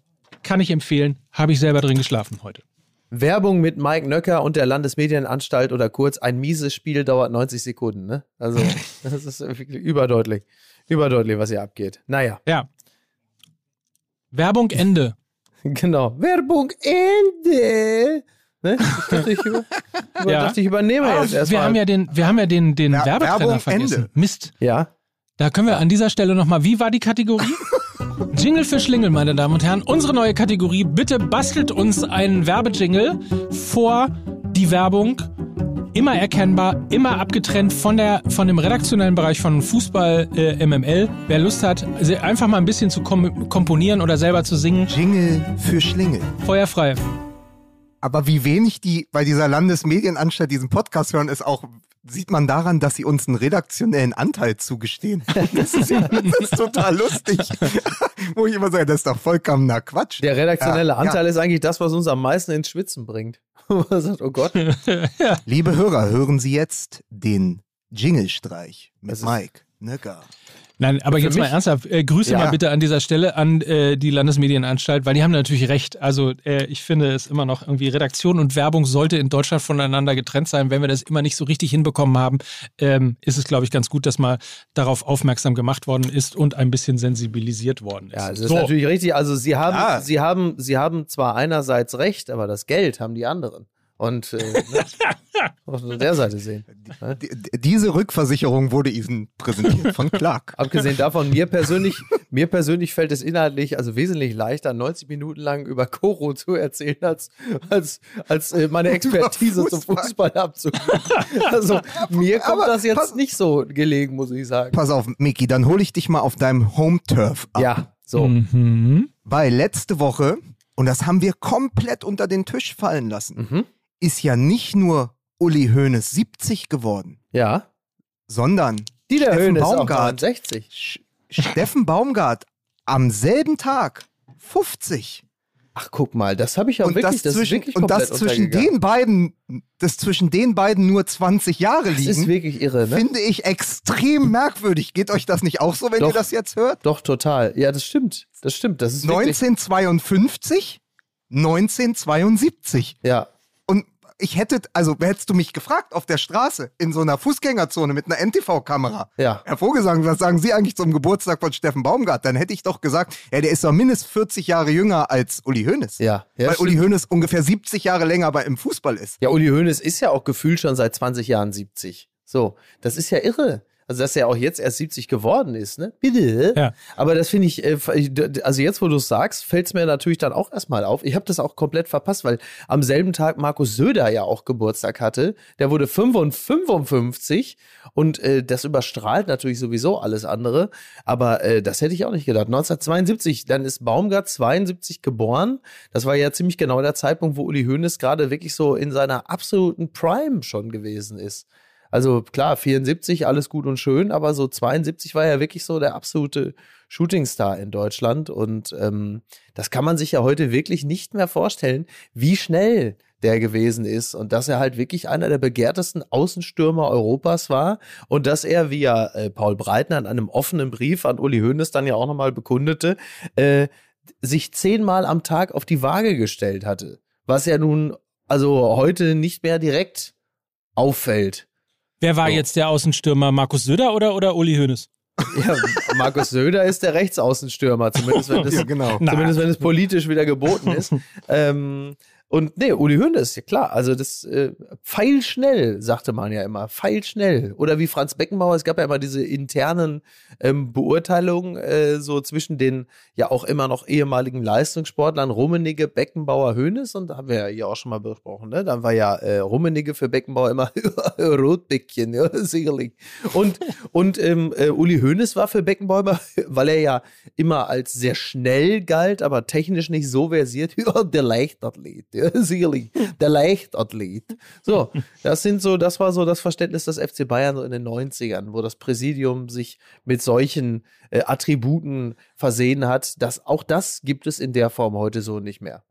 kann ich empfehlen, habe ich selber drin geschlafen heute. Werbung mit Mike Nöcker und der Landesmedienanstalt oder kurz ein mieses Spiel dauert 90 Sekunden. Ne? Also das ist überdeutlich, überdeutlich, was hier abgeht. Naja. Ja. Werbung Ende. genau. Werbung Ende. Ne? Ich dachte, ich, über, ja. dachte, ich übernehme ah, jetzt erstmal. Wir haben ja den, wir haben ja den, den ja, Werbetrenner vergessen. Ende. Mist. Ja. Da können wir an dieser Stelle nochmal, wie war die Kategorie? Jingle für Schlingel, meine Damen und Herren. Unsere neue Kategorie. Bitte bastelt uns einen Werbejingle vor die Werbung. Immer erkennbar, immer abgetrennt von, der, von dem redaktionellen Bereich von Fußball äh, MML. Wer Lust hat, einfach mal ein bisschen zu kom komponieren oder selber zu singen. Jingle für Schlingel. Feuerfrei. Aber wie wenig die bei dieser Landesmedienanstalt diesen Podcast hören, ist auch sieht man daran, dass sie uns einen redaktionellen Anteil zugestehen. Das ist, ja, das ist total lustig. Wo ich immer sage, das ist doch vollkommener Quatsch. Der redaktionelle ja, Anteil ja. ist eigentlich das, was uns am meisten ins Schwitzen bringt. man sagt, oh Gott. Liebe Hörer, hören Sie jetzt den Jingle-Streich mit Mike Nöcker. Nein, aber jetzt mal ernsthaft, äh, Grüße ja. mal bitte an dieser Stelle an äh, die Landesmedienanstalt, weil die haben natürlich recht. Also äh, ich finde es immer noch irgendwie, Redaktion und Werbung sollte in Deutschland voneinander getrennt sein. Wenn wir das immer nicht so richtig hinbekommen haben, ähm, ist es, glaube ich, ganz gut, dass mal darauf aufmerksam gemacht worden ist und ein bisschen sensibilisiert worden ist. Ja, das ist so. natürlich richtig. Also Sie haben, ja. Sie haben, Sie haben zwar einerseits recht, aber das Geld haben die anderen und äh, ne, auf der Seite sehen. Diese Rückversicherung wurde Ihnen präsentiert von Clark. Abgesehen davon, mir persönlich, mir persönlich fällt es inhaltlich also wesentlich leichter, 90 Minuten lang über Koro zu erzählen, als, als, als äh, meine Expertise Fußball. zum Fußball abzugeben. Also mir kommt Aber das jetzt pass, nicht so gelegen, muss ich sagen. Pass auf, Miki, dann hole ich dich mal auf deinem Home-Turf ab. Ja, so. Mhm. Weil letzte Woche, und das haben wir komplett unter den Tisch fallen lassen, mhm ist ja nicht nur Uli Hoeneß 70 geworden. Ja. Sondern Dieter Steffen Hoeneß Baumgart. 60. Steffen Baumgart am selben Tag 50. Ach, guck mal, das habe ich ja und wirklich, das, zwischen, das Und das zwischen den beiden, das zwischen den beiden nur 20 Jahre liegen. Das ist wirklich irre, ne? Finde ich extrem merkwürdig. Geht euch das nicht auch so, wenn doch, ihr das jetzt hört? Doch, total. Ja, das stimmt. Das stimmt. Das ist 1952, 1972. Ja ich hätte, also hättest du mich gefragt auf der Straße in so einer Fußgängerzone mit einer NTV-Kamera. Ja. Herr Vogelsang, was sagen Sie eigentlich zum Geburtstag von Steffen Baumgart? Dann hätte ich doch gesagt, ja, der ist doch mindestens 40 Jahre jünger als Uli Hoeneß. Ja. ja weil stimmt. Uli Hoeneß ungefähr 70 Jahre länger bei, im Fußball ist. Ja, Uli Hoeneß ist ja auch gefühlt schon seit 20 Jahren 70. So, das ist ja irre. Also, dass er auch jetzt erst 70 geworden ist, ne? Bitte. Ja. Aber das finde ich, äh, also jetzt, wo du es sagst, fällt es mir natürlich dann auch erstmal auf. Ich habe das auch komplett verpasst, weil am selben Tag Markus Söder ja auch Geburtstag hatte. Der wurde 55 und äh, das überstrahlt natürlich sowieso alles andere. Aber äh, das hätte ich auch nicht gedacht. 1972, dann ist Baumgart 72 geboren. Das war ja ziemlich genau der Zeitpunkt, wo Uli Hoeneß gerade wirklich so in seiner absoluten Prime schon gewesen ist. Also klar, 74, alles gut und schön, aber so 72 war ja wirklich so der absolute Shootingstar in Deutschland. Und ähm, das kann man sich ja heute wirklich nicht mehr vorstellen, wie schnell der gewesen ist und dass er halt wirklich einer der begehrtesten Außenstürmer Europas war und dass er, wie ja äh, Paul Breitner in einem offenen Brief an Uli Hoeneß dann ja auch nochmal bekundete, äh, sich zehnmal am Tag auf die Waage gestellt hatte. Was ja nun also heute nicht mehr direkt auffällt. Wer war so. jetzt der Außenstürmer? Markus Söder oder, oder Uli Hoeneß? Ja, Markus Söder ist der Rechtsaußenstürmer, zumindest wenn, das, ja, genau. zumindest wenn es politisch wieder geboten ist. ähm, Und nee, Uli Hoeneß, ja klar, also das äh, pfeilschnell, sagte man ja immer, pfeilschnell. Oder wie Franz Beckenbauer, es gab ja immer diese internen ähm, Beurteilungen äh, so zwischen den ja auch immer noch ehemaligen Leistungssportlern, Rummenigge, Beckenbauer, Hoeneß und da haben wir ja hier auch schon mal besprochen, ne? Dann war ja äh, Rummenigge für Beckenbauer immer Rotbäckchen, ja, sicherlich. Und, und ähm, äh, Uli Hoeneß war für Beckenbauer immer, weil er ja immer als sehr schnell galt, aber technisch nicht so versiert, der Leichtathlet, ja sicherlich. Der Leichtathlet. So, das sind so, das war so das Verständnis des FC Bayern so in den 90ern, wo das Präsidium sich mit solchen äh, Attributen versehen hat. Das, auch das gibt es in der Form heute so nicht mehr.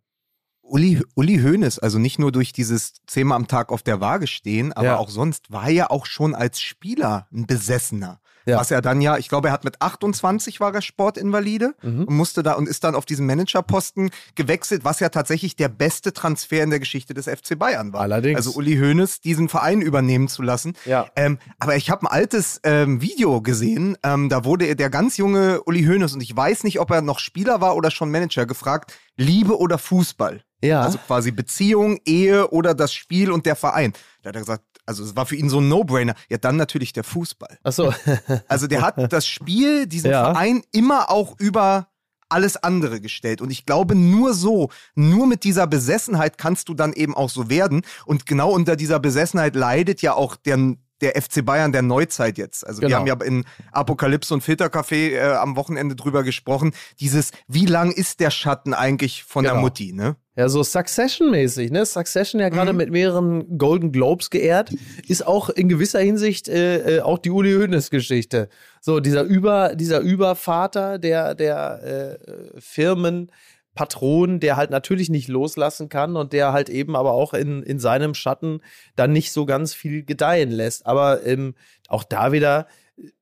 Uli, Uli Hoeneß, also nicht nur durch dieses zehnmal am Tag auf der Waage stehen, aber ja. auch sonst war ja auch schon als Spieler ein Besessener. Ja. Was er dann ja, ich glaube, er hat mit 28 war er Sportinvalide mhm. und musste da und ist dann auf diesen Managerposten gewechselt, was ja tatsächlich der beste Transfer in der Geschichte des FC Bayern war. Allerdings. Also Uli Hoeneß diesen Verein übernehmen zu lassen. Ja. Ähm, aber ich habe ein altes ähm, Video gesehen, ähm, da wurde der ganz junge Uli Hoeneß und ich weiß nicht, ob er noch Spieler war oder schon Manager gefragt, Liebe oder Fußball. Ja. Also quasi Beziehung, Ehe oder das Spiel und der Verein. Da hat er gesagt, also es war für ihn so ein No-Brainer. Ja, dann natürlich der Fußball. Ach so. also der hat das Spiel, diesen ja. Verein immer auch über alles andere gestellt. Und ich glaube, nur so, nur mit dieser Besessenheit kannst du dann eben auch so werden. Und genau unter dieser Besessenheit leidet ja auch der, der FC Bayern der Neuzeit jetzt. Also genau. wir haben ja in Apokalypse und Filtercafé äh, am Wochenende drüber gesprochen. Dieses, wie lang ist der Schatten eigentlich von genau. der Mutti, ne? Ja, so Succession-mäßig, ne? Succession ja gerade mhm. mit mehreren Golden Globes geehrt, ist auch in gewisser Hinsicht äh, äh, auch die Uli Hoeneß-Geschichte. So, dieser Über, dieser Übervater der, der äh, Firmen, Patron, der halt natürlich nicht loslassen kann und der halt eben aber auch in, in seinem Schatten dann nicht so ganz viel gedeihen lässt. Aber ähm, auch da wieder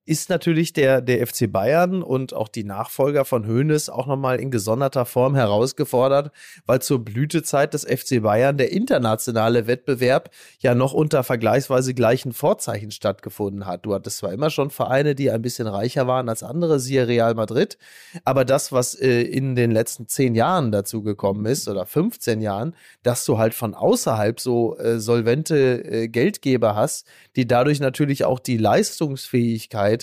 ist natürlich der, der FC Bayern und auch die Nachfolger von Hoeneß auch nochmal in gesonderter Form herausgefordert, weil zur Blütezeit des FC Bayern der internationale Wettbewerb ja noch unter vergleichsweise gleichen Vorzeichen stattgefunden hat. Du hattest zwar immer schon Vereine, die ein bisschen reicher waren als andere, siehe Real Madrid, aber das, was äh, in den letzten zehn Jahren dazu gekommen ist oder 15 Jahren, dass du halt von außerhalb so äh, solvente äh, Geldgeber hast, die dadurch natürlich auch die Leistungsfähigkeit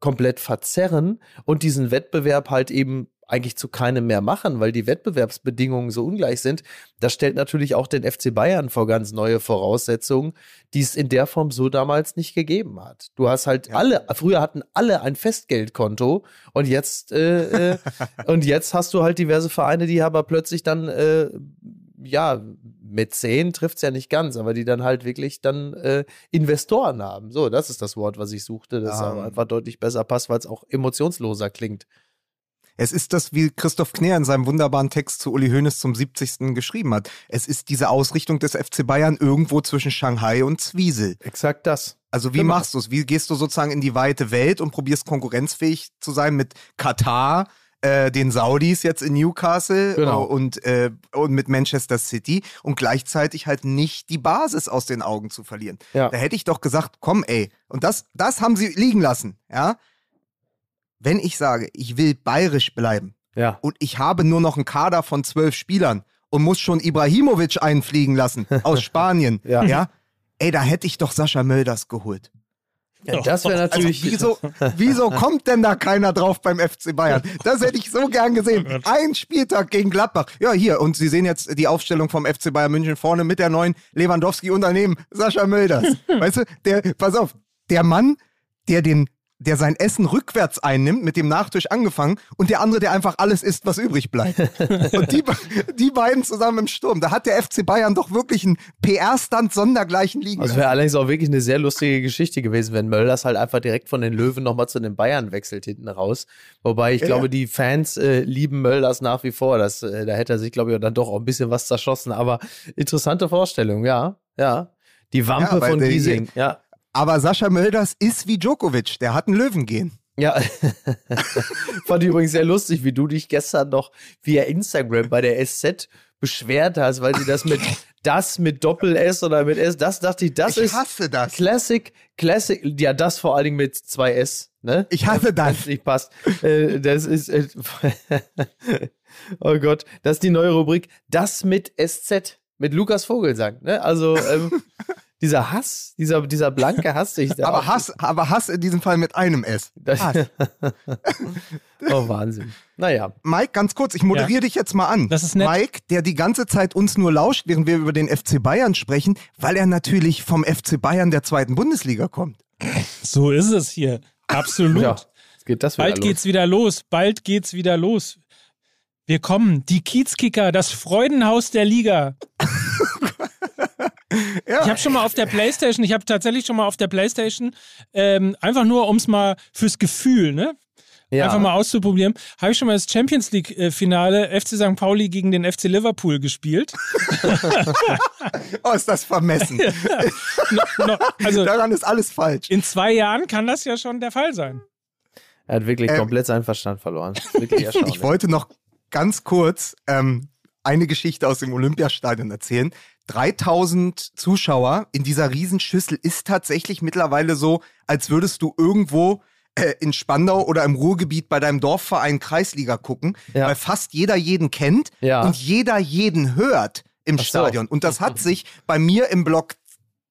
komplett verzerren und diesen Wettbewerb halt eben eigentlich zu keinem mehr machen, weil die Wettbewerbsbedingungen so ungleich sind. Das stellt natürlich auch den FC Bayern vor ganz neue Voraussetzungen, die es in der Form so damals nicht gegeben hat. Du hast halt ja. alle, früher hatten alle ein Festgeldkonto und jetzt äh, äh, und jetzt hast du halt diverse Vereine, die aber plötzlich dann äh, ja Mäzen trifft es ja nicht ganz, aber die dann halt wirklich dann äh, Investoren haben. So, das ist das Wort, was ich suchte, das ja. einfach deutlich besser passt, weil es auch emotionsloser klingt. Es ist das, wie Christoph Kner in seinem wunderbaren Text zu Uli Hoeneß zum 70. geschrieben hat. Es ist diese Ausrichtung des FC Bayern irgendwo zwischen Shanghai und Zwiesel. Exakt das. Also wie genau. machst du es? Wie gehst du sozusagen in die weite Welt und probierst konkurrenzfähig zu sein mit Katar, äh, den Saudis jetzt in Newcastle genau. und, äh, und mit Manchester City und gleichzeitig halt nicht die Basis aus den Augen zu verlieren. Ja. Da hätte ich doch gesagt, komm ey, und das, das haben sie liegen lassen, ja. Wenn ich sage, ich will bayerisch bleiben ja. und ich habe nur noch einen Kader von zwölf Spielern und muss schon Ibrahimovic einfliegen lassen aus Spanien, ja. ja, ey, da hätte ich doch Sascha Mölders geholt. Ja, das wäre also natürlich. Also, wieso, wieso kommt denn da keiner drauf beim FC Bayern? Das hätte ich so gern gesehen. Ein Spieltag gegen Gladbach. Ja, hier. Und Sie sehen jetzt die Aufstellung vom FC Bayern München vorne mit der neuen Lewandowski und daneben Sascha Mölders. Weißt du, der, pass auf, der Mann, der den der sein Essen rückwärts einnimmt, mit dem Nachtisch angefangen, und der andere, der einfach alles isst, was übrig bleibt. und die, die beiden zusammen im Sturm, da hat der FC Bayern doch wirklich einen PR-Stand sondergleichen liegen. Das wäre allerdings auch wirklich eine sehr lustige Geschichte gewesen, wenn Mölders halt einfach direkt von den Löwen nochmal zu den Bayern wechselt hinten raus. Wobei ich ja. glaube, die Fans äh, lieben Mölders nach wie vor. Das, äh, da hätte er sich, glaube ich, dann doch auch ein bisschen was zerschossen. Aber interessante Vorstellung, ja. Ja. Die Wampe ja, von Giesing, ja. Aber Sascha Mölders ist wie Djokovic, der hat einen Löwen Ja, fand ich übrigens sehr lustig, wie du dich gestern noch via Instagram bei der SZ beschwert hast, weil sie das mit das mit Doppel S oder mit S, das dachte ich, das ich ist hasse das. Classic, Classic, ja, das vor allen Dingen mit zwei S, ne? Ich hasse das. Das nicht passt. Äh, das ist, äh, oh Gott, das ist die neue Rubrik, das mit SZ. mit Lukas Vogelsang. Ne? Also ähm, dieser Hass, dieser, dieser blanke Hass. Ich aber, Hass aber Hass in diesem Fall mit einem S. oh, Wahnsinn. Naja. Mike, ganz kurz, ich moderiere ja. dich jetzt mal an. Das ist nett. Mike, der die ganze Zeit uns nur lauscht, während wir über den FC Bayern sprechen, weil er natürlich vom FC Bayern der zweiten Bundesliga kommt. So ist es hier. Absolut. ja, geht das Bald los. geht's wieder los. Bald geht's wieder los. Wir kommen. Die Kiezkicker, das Freudenhaus der Liga. Ja. Ich habe schon mal auf der Playstation, ich habe tatsächlich schon mal auf der Playstation, ähm, einfach nur, um es mal fürs Gefühl, ne? Ja. Einfach mal auszuprobieren. Habe ich schon mal das Champions League-Finale FC St. Pauli gegen den FC Liverpool gespielt. oh, ist das vermessen. no, no, also, Daran ist alles falsch. In zwei Jahren kann das ja schon der Fall sein. Er hat wirklich ähm, komplett seinen Verstand verloren. ich wollte noch ganz kurz ähm, eine Geschichte aus dem Olympiastadion erzählen. 3000 Zuschauer in dieser Riesenschüssel ist tatsächlich mittlerweile so, als würdest du irgendwo äh, in Spandau oder im Ruhrgebiet bei deinem Dorfverein Kreisliga gucken, ja. weil fast jeder jeden kennt ja. und jeder jeden hört im so. Stadion. Und das hat sich bei mir im Block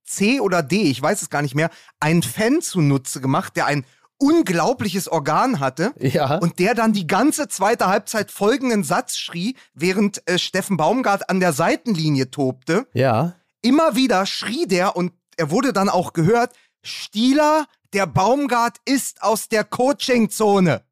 C oder D, ich weiß es gar nicht mehr, ein Fan zunutze gemacht, der ein unglaubliches Organ hatte ja. und der dann die ganze zweite Halbzeit folgenden Satz schrie, während äh, Steffen Baumgart an der Seitenlinie tobte. Ja. Immer wieder schrie der und er wurde dann auch gehört, Stieler, der Baumgart ist aus der Coachingzone.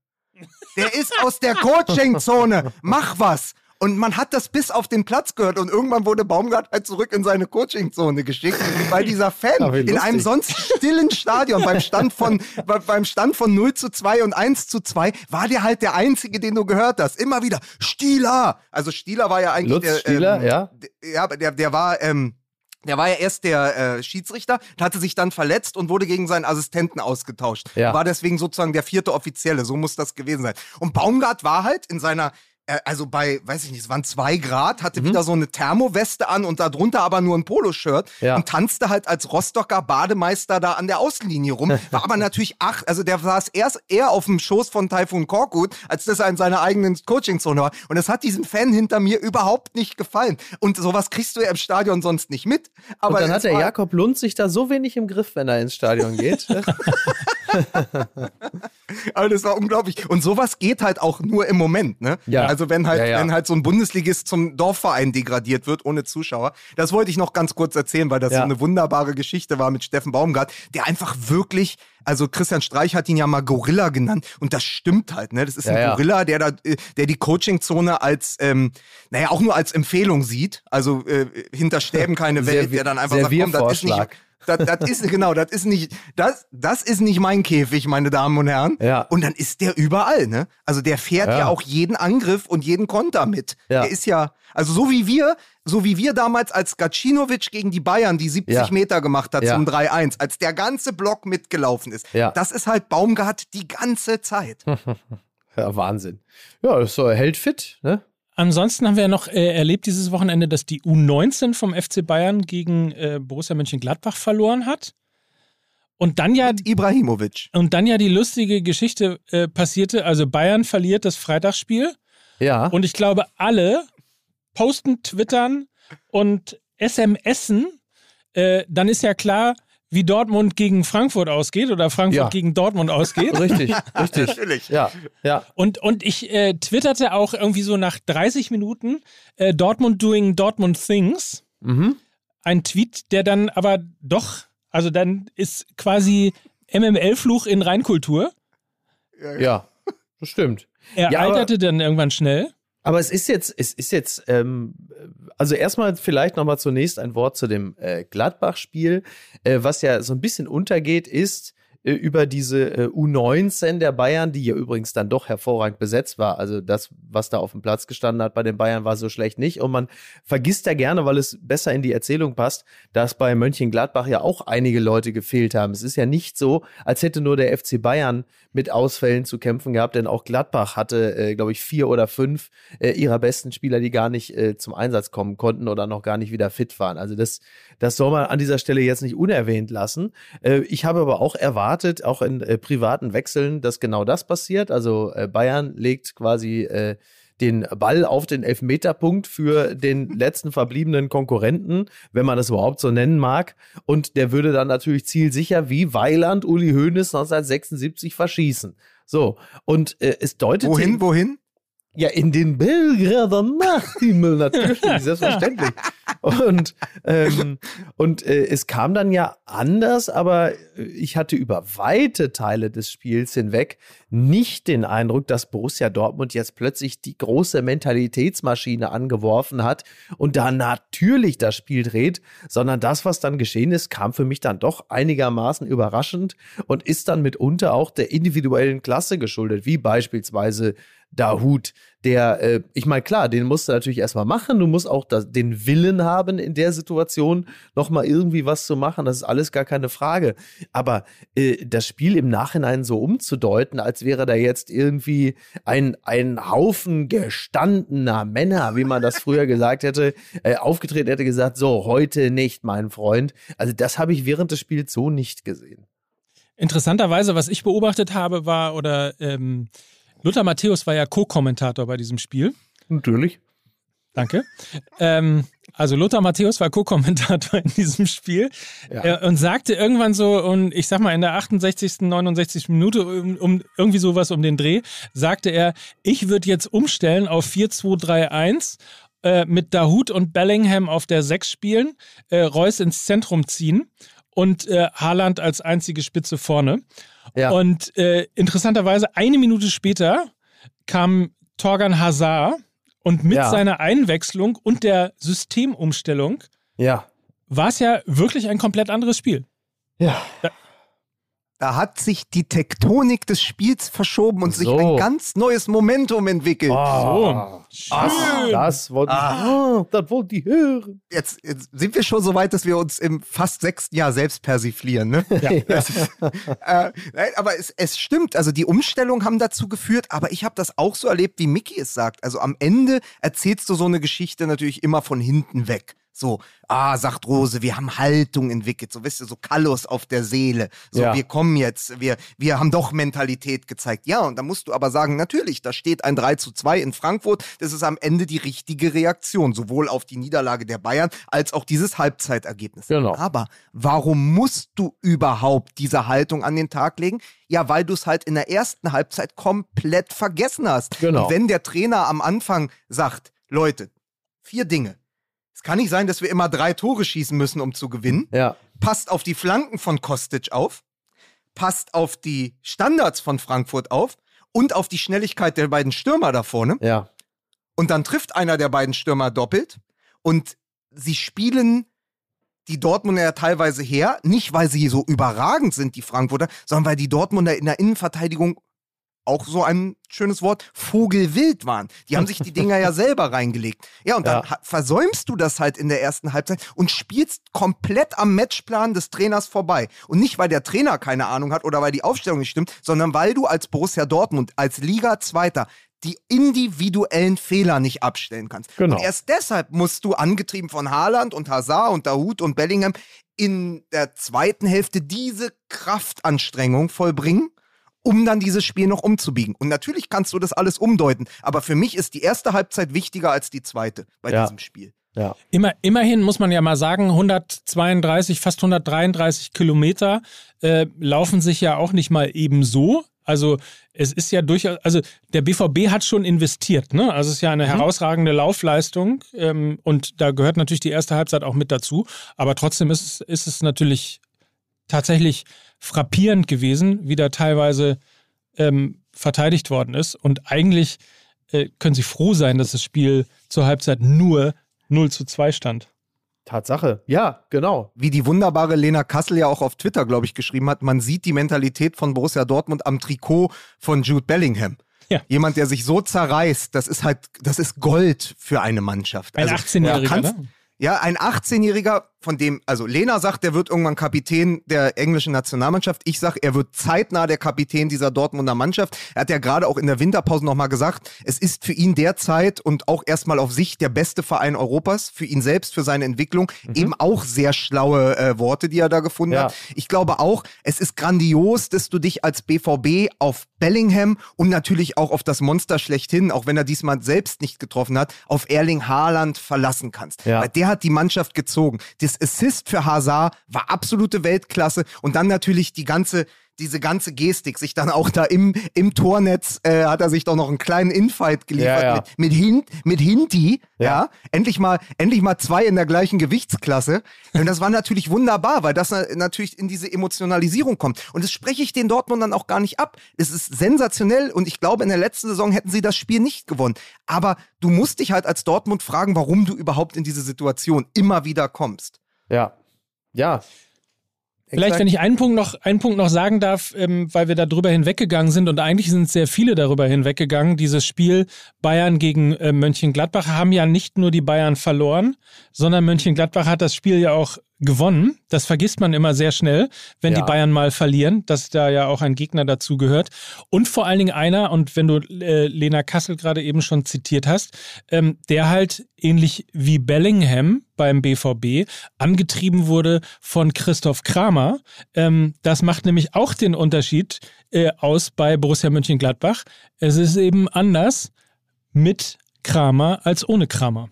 Der ist aus der Coachingzone. Mach was. Und man hat das bis auf den Platz gehört und irgendwann wurde Baumgart halt zurück in seine Coachingzone geschickt, weil dieser Fan in einem sonst stillen Stadion beim Stand von, beim Stand von 0 zu 2 und 1 zu 2 war der halt der einzige, den du gehört hast. Immer wieder Stieler. Also Stieler war ja eigentlich Lutz der, Stieler, ähm, ja. Ja, der, der war, ähm, der war ja erst der äh, Schiedsrichter, hatte sich dann verletzt und wurde gegen seinen Assistenten ausgetauscht. Ja. War deswegen sozusagen der vierte Offizielle, so muss das gewesen sein. Und Baumgart war halt in seiner also bei, weiß ich nicht, es waren zwei Grad, hatte mhm. wieder so eine Thermoweste an und darunter aber nur ein Poloshirt ja. und tanzte halt als Rostocker Bademeister da an der Außenlinie rum. War aber natürlich acht, also der saß erst eher auf dem Schoß von Typhoon Korkut, als dass er in seiner eigenen Coachingzone war. Und das hat diesem Fan hinter mir überhaupt nicht gefallen. Und sowas kriegst du ja im Stadion sonst nicht mit. Aber und dann hat der Jakob Lund sich da so wenig im Griff, wenn er ins Stadion geht. aber das war unglaublich. Und sowas geht halt auch nur im Moment, ne? Ja. Also wenn halt, ja, ja. wenn halt so ein Bundesligist zum Dorfverein degradiert wird ohne Zuschauer. Das wollte ich noch ganz kurz erzählen, weil das ja. so eine wunderbare Geschichte war mit Steffen Baumgart, der einfach wirklich also Christian Streich hat ihn ja mal Gorilla genannt und das stimmt halt, ne? Das ist ein Gorilla, der da, der die Coachingzone als, ähm, naja, auch nur als Empfehlung sieht. Also äh, hinter Stäben keine Welt, der dann einfach sagt, komm, das ist nicht, das, das ist genau, das ist nicht, das, das ist nicht mein Käfig, meine Damen und Herren. Ja. Und dann ist der überall, ne? Also der fährt ja, ja auch jeden Angriff und jeden Konter mit. Ja. Der ist ja, also so wie wir, so wie wir damals als Gacinovic gegen die Bayern die 70 ja. Meter gemacht hat zum 3-1, als der ganze Block mitgelaufen ist. Ja. Das ist halt Baumgart die ganze Zeit. ja, Wahnsinn. Ja, das ist so, hält fit, ne? Ansonsten haben wir ja noch äh, erlebt dieses Wochenende, dass die U19 vom FC Bayern gegen äh, Borussia Mönchengladbach verloren hat. Und dann ja Mit Ibrahimovic. Und dann ja die lustige Geschichte äh, passierte, also Bayern verliert das Freitagsspiel. Ja. Und ich glaube, alle posten, twittern und SMSen. Äh, dann ist ja klar, wie Dortmund gegen Frankfurt ausgeht oder Frankfurt ja. gegen Dortmund ausgeht. richtig, richtig. Natürlich. Ja, ja. Und, und ich äh, twitterte auch irgendwie so nach 30 Minuten äh, Dortmund doing Dortmund things. Mhm. Ein Tweet, der dann aber doch, also dann ist quasi MML-Fluch in Reinkultur. Ja, ja. das stimmt. Er ja, alterte dann irgendwann schnell. Aber es ist jetzt, es ist jetzt, ähm, also erstmal vielleicht nochmal zunächst ein Wort zu dem äh, Gladbach-Spiel. Äh, was ja so ein bisschen untergeht, ist, über diese äh, U19 der Bayern, die ja übrigens dann doch hervorragend besetzt war. Also das, was da auf dem Platz gestanden hat bei den Bayern, war so schlecht nicht. Und man vergisst ja gerne, weil es besser in die Erzählung passt, dass bei Mönchengladbach ja auch einige Leute gefehlt haben. Es ist ja nicht so, als hätte nur der FC Bayern mit Ausfällen zu kämpfen gehabt, denn auch Gladbach hatte, äh, glaube ich, vier oder fünf äh, ihrer besten Spieler, die gar nicht äh, zum Einsatz kommen konnten oder noch gar nicht wieder fit waren. Also das, das soll man an dieser Stelle jetzt nicht unerwähnt lassen. Äh, ich habe aber auch erwartet, auch in äh, privaten Wechseln, dass genau das passiert. Also äh, Bayern legt quasi den Ball auf den Elfmeterpunkt für den letzten verbliebenen Konkurrenten, wenn man das überhaupt so nennen mag. Und der würde dann natürlich zielsicher wie Weiland Uli Hoeneß 1976 verschießen. So, und äh, es deutet. Wohin, wohin? Ja, in den Belgrader Nachthimmel, natürlich, selbstverständlich. Und, ähm, und äh, es kam dann ja anders, aber ich hatte über weite Teile des Spiels hinweg nicht den Eindruck, dass Borussia Dortmund jetzt plötzlich die große Mentalitätsmaschine angeworfen hat und da natürlich das Spiel dreht, sondern das, was dann geschehen ist, kam für mich dann doch einigermaßen überraschend und ist dann mitunter auch der individuellen Klasse geschuldet, wie beispielsweise Dahut, der, äh, ich meine, klar, den musst du natürlich erstmal machen. Du musst auch das, den Willen haben, in der Situation nochmal irgendwie was zu machen. Das ist alles gar keine Frage. Aber äh, das Spiel im Nachhinein so umzudeuten, als wäre da jetzt irgendwie ein, ein Haufen gestandener Männer, wie man das früher gesagt hätte, äh, aufgetreten hätte, gesagt, so, heute nicht, mein Freund. Also, das habe ich während des Spiels so nicht gesehen. Interessanterweise, was ich beobachtet habe, war, oder ähm, Lothar Matthäus war ja Co-Kommentator bei diesem Spiel. Natürlich. Danke. Ähm, also Lothar Matthäus war Co-Kommentator in diesem Spiel ja. äh, und sagte irgendwann so, und ich sag mal in der 68., 69. Minute, um, um irgendwie sowas um den Dreh, sagte er, ich würde jetzt umstellen auf 4-2-3-1 äh, mit Dahut und Bellingham auf der 6 spielen, äh, Reus ins Zentrum ziehen und äh, Haaland als einzige Spitze vorne. Ja. Und äh, interessanterweise, eine Minute später kam Torgan Hazard und mit ja. seiner Einwechslung und der Systemumstellung ja. war es ja wirklich ein komplett anderes Spiel. Ja. Da, da hat sich die Tektonik des Spiels verschoben und so. sich ein ganz neues Momentum entwickelt. Oh, so. Ach, das wollte ich, ah. ah, das wollte ich hören. Jetzt, jetzt, sind wir schon so weit, dass wir uns im fast sechsten Jahr selbst persiflieren. Ne? Ja. Ist, äh, aber es, es stimmt, also die Umstellungen haben dazu geführt, aber ich habe das auch so erlebt, wie Mickey es sagt. Also am Ende erzählst du so eine Geschichte natürlich immer von hinten weg. So, ah, sagt Rose, wir haben Haltung entwickelt, so wisst ihr, so Kallus auf der Seele. So, ja. wir kommen jetzt, wir, wir haben doch Mentalität gezeigt. Ja, und da musst du aber sagen, natürlich, da steht ein 3 zu 2 in Frankfurt. Das ist am Ende die richtige Reaktion, sowohl auf die Niederlage der Bayern als auch dieses Halbzeitergebnis. Genau. Aber warum musst du überhaupt diese Haltung an den Tag legen? Ja, weil du es halt in der ersten Halbzeit komplett vergessen hast. Genau. Und wenn der Trainer am Anfang sagt, Leute, vier Dinge es kann nicht sein, dass wir immer drei Tore schießen müssen, um zu gewinnen. Ja. Passt auf die Flanken von Kostic auf. Passt auf die Standards von Frankfurt auf. Und auf die Schnelligkeit der beiden Stürmer da vorne. Ja. Und dann trifft einer der beiden Stürmer doppelt. Und sie spielen die Dortmunder ja teilweise her, nicht weil sie so überragend sind, die Frankfurter, sondern weil die Dortmunder in der Innenverteidigung auch so ein schönes Wort, Vogelwild waren. Die haben sich die Dinger ja selber reingelegt. Ja, und dann ja. versäumst du das halt in der ersten Halbzeit und spielst komplett am Matchplan des Trainers vorbei. Und nicht, weil der Trainer keine Ahnung hat oder weil die Aufstellung nicht stimmt, sondern weil du als Borussia Dortmund, als Liga Zweiter, die individuellen Fehler nicht abstellen kannst. Genau. Und erst deshalb musst du, angetrieben von Haaland und Hazard und Dahut und Bellingham, in der zweiten Hälfte diese Kraftanstrengung vollbringen um dann dieses Spiel noch umzubiegen. Und natürlich kannst du das alles umdeuten, aber für mich ist die erste Halbzeit wichtiger als die zweite bei ja. diesem Spiel. Ja. Immer, immerhin muss man ja mal sagen, 132, fast 133 Kilometer äh, laufen sich ja auch nicht mal eben so. Also es ist ja durchaus, also der BVB hat schon investiert, ne? Also es ist ja eine mhm. herausragende Laufleistung ähm, und da gehört natürlich die erste Halbzeit auch mit dazu. Aber trotzdem ist es, ist es natürlich tatsächlich frappierend gewesen, wie da teilweise ähm, verteidigt worden ist. Und eigentlich äh, können sie froh sein, dass das Spiel zur Halbzeit nur 0 zu 2 stand. Tatsache, ja, genau. Wie die wunderbare Lena Kassel ja auch auf Twitter, glaube ich, geschrieben hat, man sieht die Mentalität von Borussia Dortmund am Trikot von Jude Bellingham. Ja. Jemand, der sich so zerreißt, das ist halt, das ist Gold für eine Mannschaft. Ein also, 18-Jähriger, ne? Ja, ein 18-Jähriger von dem, also Lena sagt, der wird irgendwann Kapitän der englischen Nationalmannschaft. Ich sage, er wird zeitnah der Kapitän dieser Dortmunder Mannschaft. Er hat ja gerade auch in der Winterpause nochmal gesagt, es ist für ihn derzeit und auch erstmal auf sich der beste Verein Europas, für ihn selbst, für seine Entwicklung. Mhm. Eben auch sehr schlaue äh, Worte, die er da gefunden ja. hat. Ich glaube auch, es ist grandios, dass du dich als BVB auf Bellingham und natürlich auch auf das Monster schlechthin, auch wenn er diesmal selbst nicht getroffen hat, auf Erling Haaland verlassen kannst. Ja. Weil der hat die Mannschaft gezogen. Das Assist für Hazard war absolute Weltklasse und dann natürlich die ganze diese ganze Gestik, sich dann auch da im, im Tornetz äh, hat er sich doch noch einen kleinen Infight geliefert ja, ja. mit, mit, Hin, mit Hinti, ja. ja. endlich mal, endlich mal zwei in der gleichen Gewichtsklasse. Und das war natürlich wunderbar, weil das natürlich in diese Emotionalisierung kommt. Und das spreche ich den Dortmundern auch gar nicht ab. Es ist sensationell und ich glaube, in der letzten Saison hätten sie das Spiel nicht gewonnen. Aber du musst dich halt als Dortmund fragen, warum du überhaupt in diese Situation immer wieder kommst. Ja. Ja. Vielleicht, wenn ich einen Punkt noch, einen Punkt noch sagen darf, ähm, weil wir da drüber hinweggegangen sind und eigentlich sind sehr viele darüber hinweggegangen. Dieses Spiel Bayern gegen äh, Mönchengladbach haben ja nicht nur die Bayern verloren, sondern Mönchengladbach hat das Spiel ja auch gewonnen. Das vergisst man immer sehr schnell, wenn ja. die Bayern mal verlieren, dass da ja auch ein Gegner dazu gehört. Und vor allen Dingen einer, und wenn du äh, Lena Kassel gerade eben schon zitiert hast, ähm, der halt ähnlich wie Bellingham beim BVB angetrieben wurde von Christoph Kramer. Ähm, das macht nämlich auch den Unterschied äh, aus bei Borussia Mönchengladbach. Es ist eben anders mit Kramer als ohne Kramer.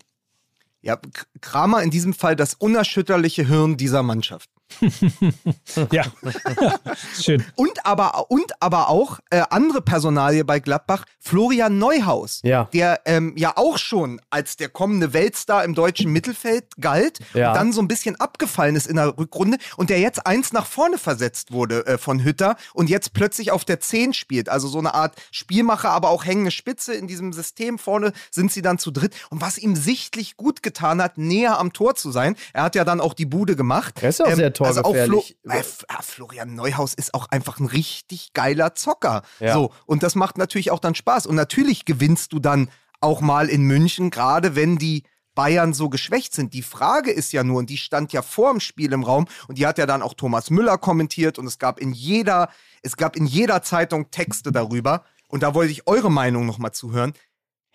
Ja, Kramer in diesem Fall das unerschütterliche Hirn dieser Mannschaft. ja, schön. Und aber, und aber auch äh, andere Personalie bei Gladbach, Florian Neuhaus, ja. der ähm, ja auch schon als der kommende Weltstar im deutschen Mittelfeld galt ja. und dann so ein bisschen abgefallen ist in der Rückrunde und der jetzt eins nach vorne versetzt wurde äh, von Hütter und jetzt plötzlich auf der 10 spielt. Also so eine Art Spielmacher, aber auch hängende Spitze in diesem System. Vorne sind sie dann zu dritt. Und was ihm sichtlich gut getan hat, näher am Tor zu sein. Er hat ja dann auch die Bude gemacht. Er ist auch ähm, sehr toll also Flo äh, äh, Florian Neuhaus ist auch einfach ein richtig geiler Zocker. Ja. So, und das macht natürlich auch dann Spaß. Und natürlich gewinnst du dann auch mal in München, gerade wenn die Bayern so geschwächt sind. Die Frage ist ja nur, und die stand ja vor dem Spiel im Raum, und die hat ja dann auch Thomas Müller kommentiert, und es gab in jeder, es gab in jeder Zeitung Texte darüber. Und da wollte ich eure Meinung nochmal zuhören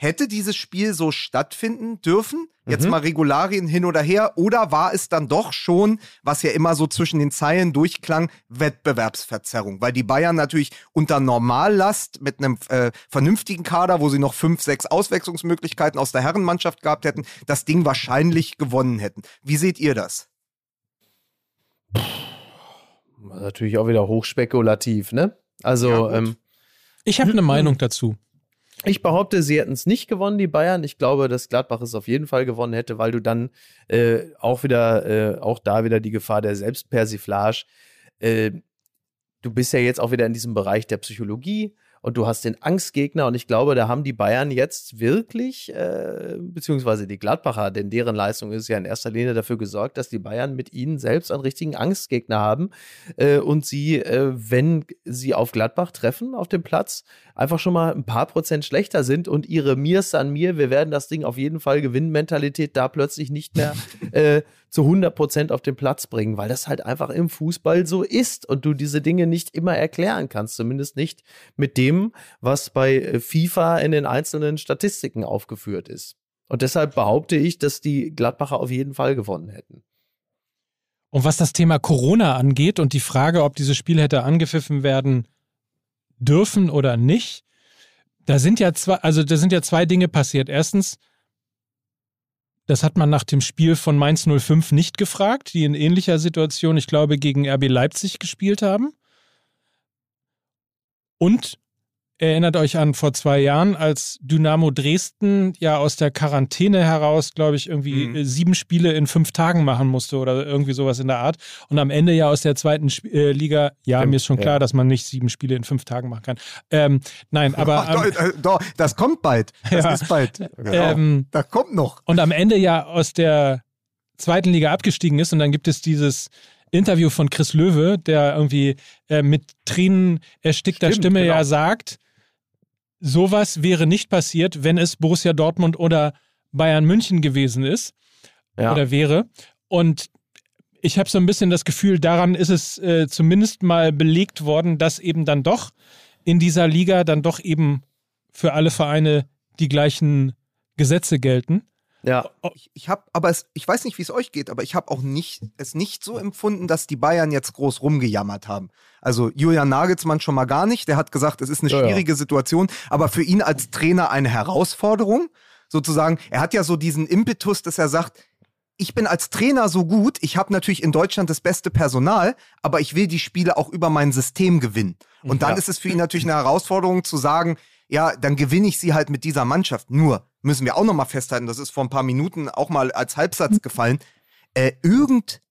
hätte dieses Spiel so stattfinden dürfen? Jetzt mhm. mal Regularien hin oder her. Oder war es dann doch schon, was ja immer so zwischen den Zeilen durchklang, Wettbewerbsverzerrung? Weil die Bayern natürlich unter Normallast mit einem äh, vernünftigen Kader, wo sie noch fünf, sechs Auswechslungsmöglichkeiten aus der Herrenmannschaft gehabt hätten, das Ding wahrscheinlich gewonnen hätten. Wie seht ihr das? Natürlich auch wieder hochspekulativ, ne? Also, ja, ähm, ich habe eine Meinung dazu. Ich behaupte, sie hätten es nicht gewonnen, die Bayern. Ich glaube, dass Gladbach es auf jeden Fall gewonnen hätte, weil du dann äh, auch wieder, äh, auch da wieder die Gefahr der Selbstpersiflage. Äh, du bist ja jetzt auch wieder in diesem Bereich der Psychologie und du hast den Angstgegner und ich glaube, da haben die Bayern jetzt wirklich, äh, beziehungsweise die Gladbacher, denn deren Leistung ist ja in erster Linie dafür gesorgt, dass die Bayern mit ihnen selbst einen richtigen Angstgegner haben äh, und sie, äh, wenn sie auf Gladbach treffen auf dem Platz, einfach schon mal ein paar Prozent schlechter sind und ihre Mirs an mir, wir werden das Ding auf jeden Fall gewinnen, Mentalität da plötzlich nicht mehr äh, zu 100 Prozent auf den Platz bringen, weil das halt einfach im Fußball so ist und du diese Dinge nicht immer erklären kannst, zumindest nicht mit dem, was bei äh, FIFA in den einzelnen Statistiken aufgeführt ist. Und deshalb behaupte ich, dass die Gladbacher auf jeden Fall gewonnen hätten. Und was das Thema Corona angeht und die Frage, ob dieses Spiel hätte angepfiffen werden dürfen oder nicht, da sind ja zwei, also da sind ja zwei Dinge passiert. Erstens, das hat man nach dem Spiel von Mainz 05 nicht gefragt, die in ähnlicher Situation, ich glaube, gegen RB Leipzig gespielt haben. Und erinnert euch an vor zwei Jahren, als Dynamo Dresden ja aus der Quarantäne heraus, glaube ich, irgendwie mhm. sieben Spiele in fünf Tagen machen musste oder irgendwie sowas in der Art. Und am Ende ja aus der zweiten Sp äh, Liga, ja, Stimmt, mir ist schon klar, ja. dass man nicht sieben Spiele in fünf Tagen machen kann. Ähm, nein, aber. Ähm, doch, äh, doch, das kommt bald. Das ja, ist bald. Genau. Ähm, das kommt noch. Und am Ende ja aus der zweiten Liga abgestiegen ist und dann gibt es dieses Interview von Chris Löwe, der irgendwie äh, mit Tränen erstickter Stimmt, Stimme genau. ja sagt, sowas wäre nicht passiert, wenn es Borussia Dortmund oder Bayern München gewesen ist ja. oder wäre. Und ich habe so ein bisschen das Gefühl, daran ist es äh, zumindest mal belegt worden, dass eben dann doch in dieser Liga dann doch eben für alle Vereine die gleichen Gesetze gelten. Ja. Ich, ich habe, aber es, ich weiß nicht, wie es euch geht, aber ich habe auch nicht, es nicht so empfunden, dass die Bayern jetzt groß rumgejammert haben. Also Julian Nagelsmann schon mal gar nicht. Der hat gesagt, es ist eine schwierige ja, ja. Situation, aber für ihn als Trainer eine Herausforderung. Sozusagen, er hat ja so diesen Impetus, dass er sagt, ich bin als Trainer so gut, ich habe natürlich in Deutschland das beste Personal, aber ich will die Spiele auch über mein System gewinnen. Und dann ja. ist es für ihn natürlich eine Herausforderung zu sagen, ja, dann gewinne ich sie halt mit dieser Mannschaft. Nur müssen wir auch noch mal festhalten, das ist vor ein paar Minuten auch mal als Halbsatz gefallen. Äh, irgend,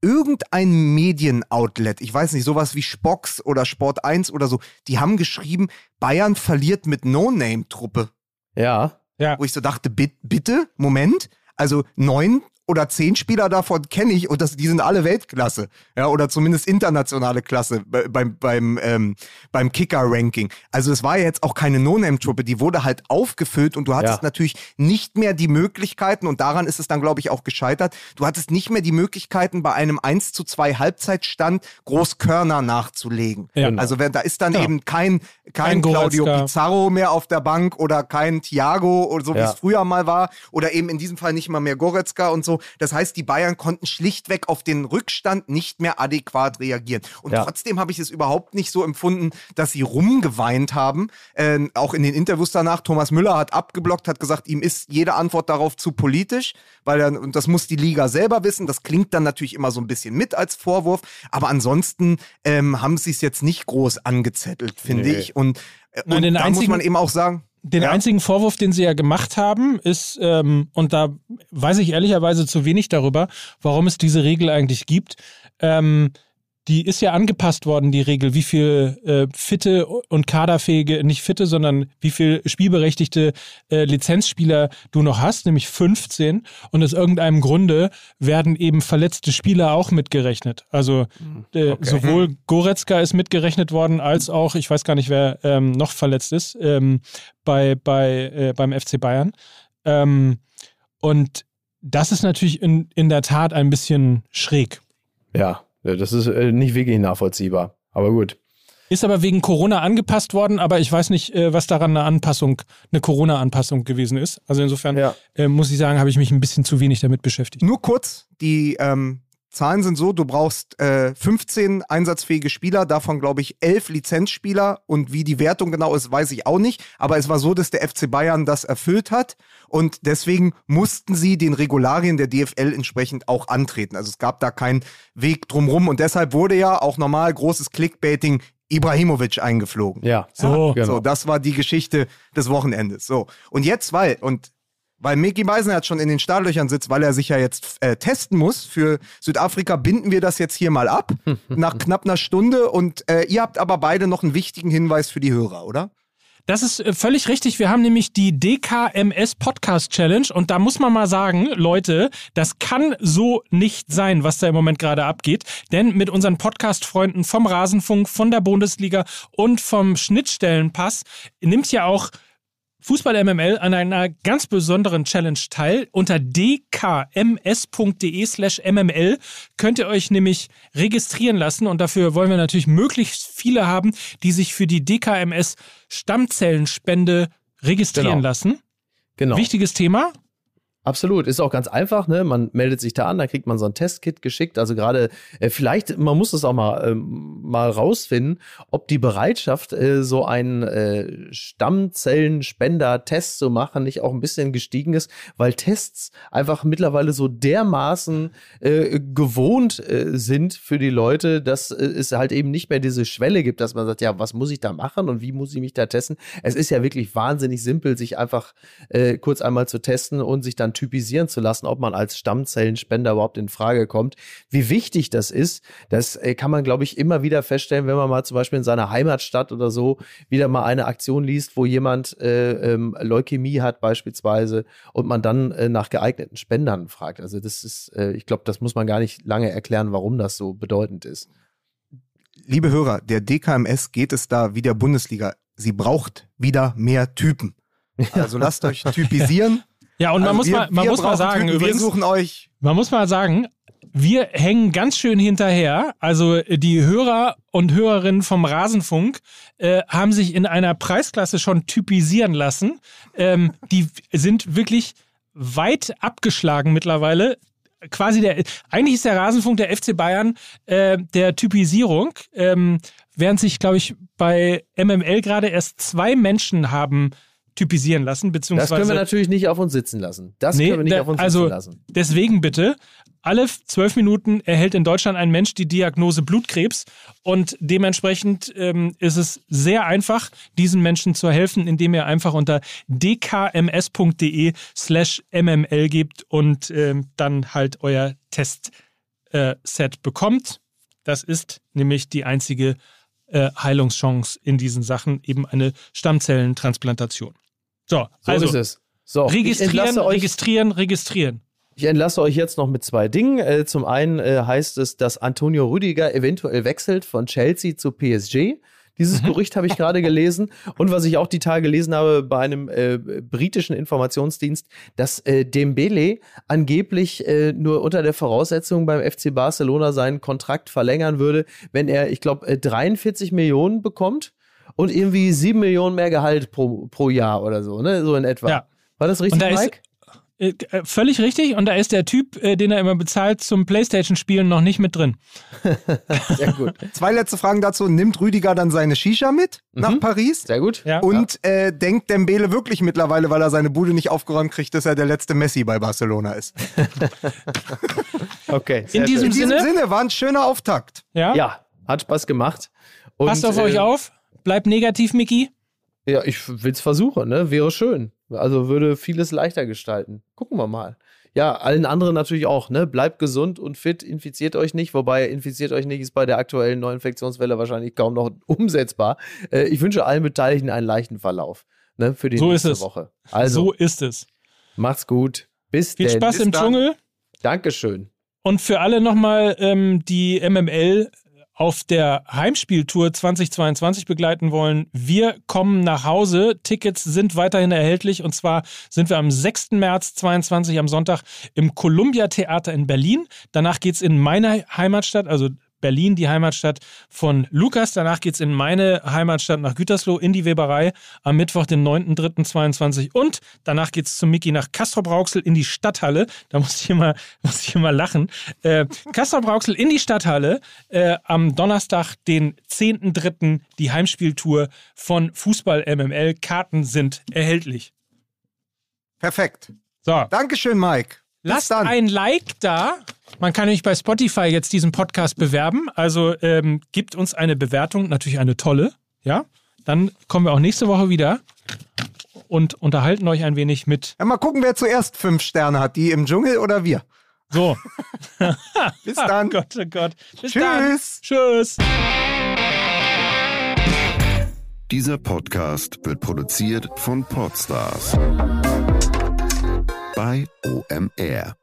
irgendein Medienoutlet, ich weiß nicht, sowas wie Spox oder Sport 1 oder so, die haben geschrieben, Bayern verliert mit No-Name-Truppe. Ja. ja. Wo ich so dachte, bitte, Moment. Also neun oder zehn Spieler davon kenne ich und das, die sind alle Weltklasse. Ja, oder zumindest internationale Klasse beim, beim, ähm, beim Kicker-Ranking. Also es war ja jetzt auch keine No-Name-Truppe, die wurde halt aufgefüllt und du hattest ja. natürlich nicht mehr die Möglichkeiten, und daran ist es dann, glaube ich, auch gescheitert, du hattest nicht mehr die Möglichkeiten, bei einem 1 zu 2 Halbzeitstand Großkörner nachzulegen. Ja. Also da ist dann ja. eben kein, kein, kein Claudio Pizarro mehr auf der Bank oder kein Thiago oder so wie es früher mal war oder eben in diesem Fall nicht mal mehr Goretzka und so. Das heißt, die Bayern konnten schlichtweg auf den Rückstand nicht mehr adäquat reagieren. Und ja. trotzdem habe ich es überhaupt nicht so empfunden, dass sie rumgeweint haben. Äh, auch in den Interviews danach, Thomas Müller hat abgeblockt, hat gesagt, ihm ist jede Antwort darauf zu politisch, weil er, und das muss die Liga selber wissen. Das klingt dann natürlich immer so ein bisschen mit als Vorwurf, aber ansonsten ähm, haben sie es jetzt nicht groß angezettelt, finde nee. ich. Und, äh, Nein, und da muss man eben auch sagen, den ja. einzigen Vorwurf, den sie ja gemacht haben, ist, ähm, und da weiß ich ehrlicherweise zu wenig darüber, warum es diese Regel eigentlich gibt. Ähm, die ist ja angepasst worden, die Regel, wie viel äh, fitte und kaderfähige, nicht fitte, sondern wie viel spielberechtigte äh, Lizenzspieler du noch hast, nämlich 15. Und aus irgendeinem Grunde werden eben verletzte Spieler auch mitgerechnet. Also äh, okay. sowohl Goretzka ist mitgerechnet worden, als auch, ich weiß gar nicht, wer ähm, noch verletzt ist, ähm, bei, bei, äh, beim FC Bayern. Ähm, und das ist natürlich in, in der Tat ein bisschen schräg. Ja, das ist äh, nicht wirklich nachvollziehbar. Aber gut. Ist aber wegen Corona angepasst worden, aber ich weiß nicht, äh, was daran eine Anpassung, eine Corona-Anpassung gewesen ist. Also insofern ja. äh, muss ich sagen, habe ich mich ein bisschen zu wenig damit beschäftigt. Nur kurz, die ähm, Zahlen sind so, du brauchst äh, 15 einsatzfähige Spieler, davon glaube ich 11 Lizenzspieler und wie die Wertung genau ist, weiß ich auch nicht, aber es war so, dass der FC Bayern das erfüllt hat und deswegen mussten sie den Regularien der DFL entsprechend auch antreten. Also es gab da keinen Weg drumrum und deshalb wurde ja auch normal großes Clickbaiting Ibrahimovic eingeflogen. Ja, so, ja, genau. so, das war die Geschichte des Wochenendes. So und jetzt, weil und weil Mickey Beisenherz schon in den Startlöchern sitzt, weil er sich ja jetzt äh, testen muss für Südafrika, binden wir das jetzt hier mal ab nach knapp einer Stunde. Und äh, ihr habt aber beide noch einen wichtigen Hinweis für die Hörer, oder? Das ist äh, völlig richtig. Wir haben nämlich die DKMS Podcast Challenge und da muss man mal sagen, Leute, das kann so nicht sein, was da im Moment gerade abgeht. Denn mit unseren Podcast-Freunden vom Rasenfunk, von der Bundesliga und vom Schnittstellenpass nimmt ja auch Fußball MML an einer ganz besonderen Challenge teil. Unter dkms.de slash mml könnt ihr euch nämlich registrieren lassen und dafür wollen wir natürlich möglichst viele haben, die sich für die DKMS Stammzellenspende registrieren genau. lassen. Genau. Wichtiges Thema. Absolut, ist auch ganz einfach, ne? Man meldet sich da an, dann kriegt man so ein Testkit geschickt. Also gerade äh, vielleicht, man muss es auch mal ähm, mal rausfinden, ob die Bereitschaft, äh, so einen äh, Stammzellenspender-Test zu machen, nicht auch ein bisschen gestiegen ist, weil Tests einfach mittlerweile so dermaßen äh, gewohnt äh, sind für die Leute, dass äh, es halt eben nicht mehr diese Schwelle gibt, dass man sagt, ja, was muss ich da machen und wie muss ich mich da testen? Es ist ja wirklich wahnsinnig simpel, sich einfach äh, kurz einmal zu testen und sich dann dann typisieren zu lassen, ob man als Stammzellenspender überhaupt in Frage kommt. Wie wichtig das ist, das äh, kann man, glaube ich, immer wieder feststellen, wenn man mal zum Beispiel in seiner Heimatstadt oder so wieder mal eine Aktion liest, wo jemand äh, ähm, Leukämie hat beispielsweise und man dann äh, nach geeigneten Spendern fragt. Also das ist, äh, ich glaube, das muss man gar nicht lange erklären, warum das so bedeutend ist. Liebe Hörer, der DKMS geht es da wie der Bundesliga. Sie braucht wieder mehr Typen. Also lasst euch typisieren. Ja, und man also muss wir, mal, man muss mal sagen, Typen, übrigens, wir suchen euch. Man muss mal sagen, wir hängen ganz schön hinterher. Also äh, die Hörer und Hörerinnen vom Rasenfunk äh, haben sich in einer Preisklasse schon typisieren lassen. Ähm, die sind wirklich weit abgeschlagen mittlerweile. Quasi der, eigentlich ist der Rasenfunk der FC Bayern äh, der Typisierung, ähm, während sich, glaube ich, bei MML gerade erst zwei Menschen haben typisieren lassen, beziehungsweise. Das können wir natürlich nicht auf uns sitzen lassen. Das nee, können wir nicht auf uns also sitzen lassen. Deswegen bitte, alle zwölf Minuten erhält in Deutschland ein Mensch die Diagnose Blutkrebs und dementsprechend ähm, ist es sehr einfach, diesen Menschen zu helfen, indem ihr einfach unter dkms.de slash mml gebt und ähm, dann halt euer Testset äh, bekommt. Das ist nämlich die einzige äh, Heilungschance in diesen Sachen, eben eine Stammzellentransplantation. So, so also ist es. So, registrieren, registrieren, registrieren. Ich entlasse euch jetzt noch mit zwei Dingen. Äh, zum einen äh, heißt es, dass Antonio Rüdiger eventuell wechselt von Chelsea zu PSG. Dieses mhm. Gerücht habe ich gerade gelesen. Und was ich auch die Tage gelesen habe bei einem äh, britischen Informationsdienst, dass äh, Dembele angeblich äh, nur unter der Voraussetzung beim FC Barcelona seinen Kontrakt verlängern würde, wenn er, ich glaube, 43 Millionen bekommt und irgendwie 7 Millionen mehr Gehalt pro, pro Jahr oder so, ne? So in etwa. Ja. War das richtig, da Mike? Äh, äh, völlig richtig. Und da ist der Typ, äh, den er immer bezahlt zum Playstation-Spielen, noch nicht mit drin. Sehr gut. Zwei letzte Fragen dazu. Nimmt Rüdiger dann seine Shisha mit mhm. nach Paris? Sehr gut. Ja. Und äh, denkt Dembele wirklich mittlerweile, weil er seine Bude nicht aufgeräumt kriegt, dass er der letzte Messi bei Barcelona ist? okay. In diesem, In diesem Sinne, Sinne war ein schöner Auftakt. Ja, ja hat Spaß gemacht. Und, Passt auf äh, euch auf. Bleibt negativ, Miki. Ja, ich will es versuchen, ne? Wäre schön. Also würde vieles leichter gestalten. Gucken wir mal. Ja, allen anderen natürlich auch, ne? Bleibt gesund und fit, infiziert euch nicht, wobei infiziert euch nicht ist bei der aktuellen Neuinfektionswelle wahrscheinlich kaum noch umsetzbar. Äh, ich wünsche allen Beteiligten einen leichten Verlauf, ne? Für die so nächste Woche. Also, so ist es. Macht's gut. Bis Viel denn. Spaß Bis im dann. Dschungel. Dankeschön. Und für alle nochmal, ähm, die MML auf der Heimspieltour 2022 begleiten wollen. Wir kommen nach Hause. Tickets sind weiterhin erhältlich und zwar sind wir am 6. März 22 am Sonntag im Columbia Theater in Berlin. Danach geht es in meine Heimatstadt, also Berlin, die Heimatstadt von Lukas. Danach geht es in meine Heimatstadt nach Gütersloh in die Weberei am Mittwoch, den 9.3.22. Und danach geht es zum Mickey nach Castrop-Rauxel in die Stadthalle. Da muss ich immer, muss ich immer lachen. Äh, Castrop-Rauxel in die Stadthalle äh, am Donnerstag, den 10.3. die Heimspieltour von Fußball MML. Karten sind erhältlich. Perfekt. So. Dankeschön, Mike. Lasst ein Like da. Man kann nämlich bei Spotify jetzt diesen Podcast bewerben. Also ähm, gibt uns eine Bewertung, natürlich eine tolle. Ja, dann kommen wir auch nächste Woche wieder und unterhalten euch ein wenig mit. Ja, mal gucken, wer zuerst fünf Sterne hat, die im Dschungel oder wir. So. Bis dann. Oh Gott, oh Gott. Bis Tschüss. Dann. Tschüss. Dieser Podcast wird produziert von Podstars bei OMR.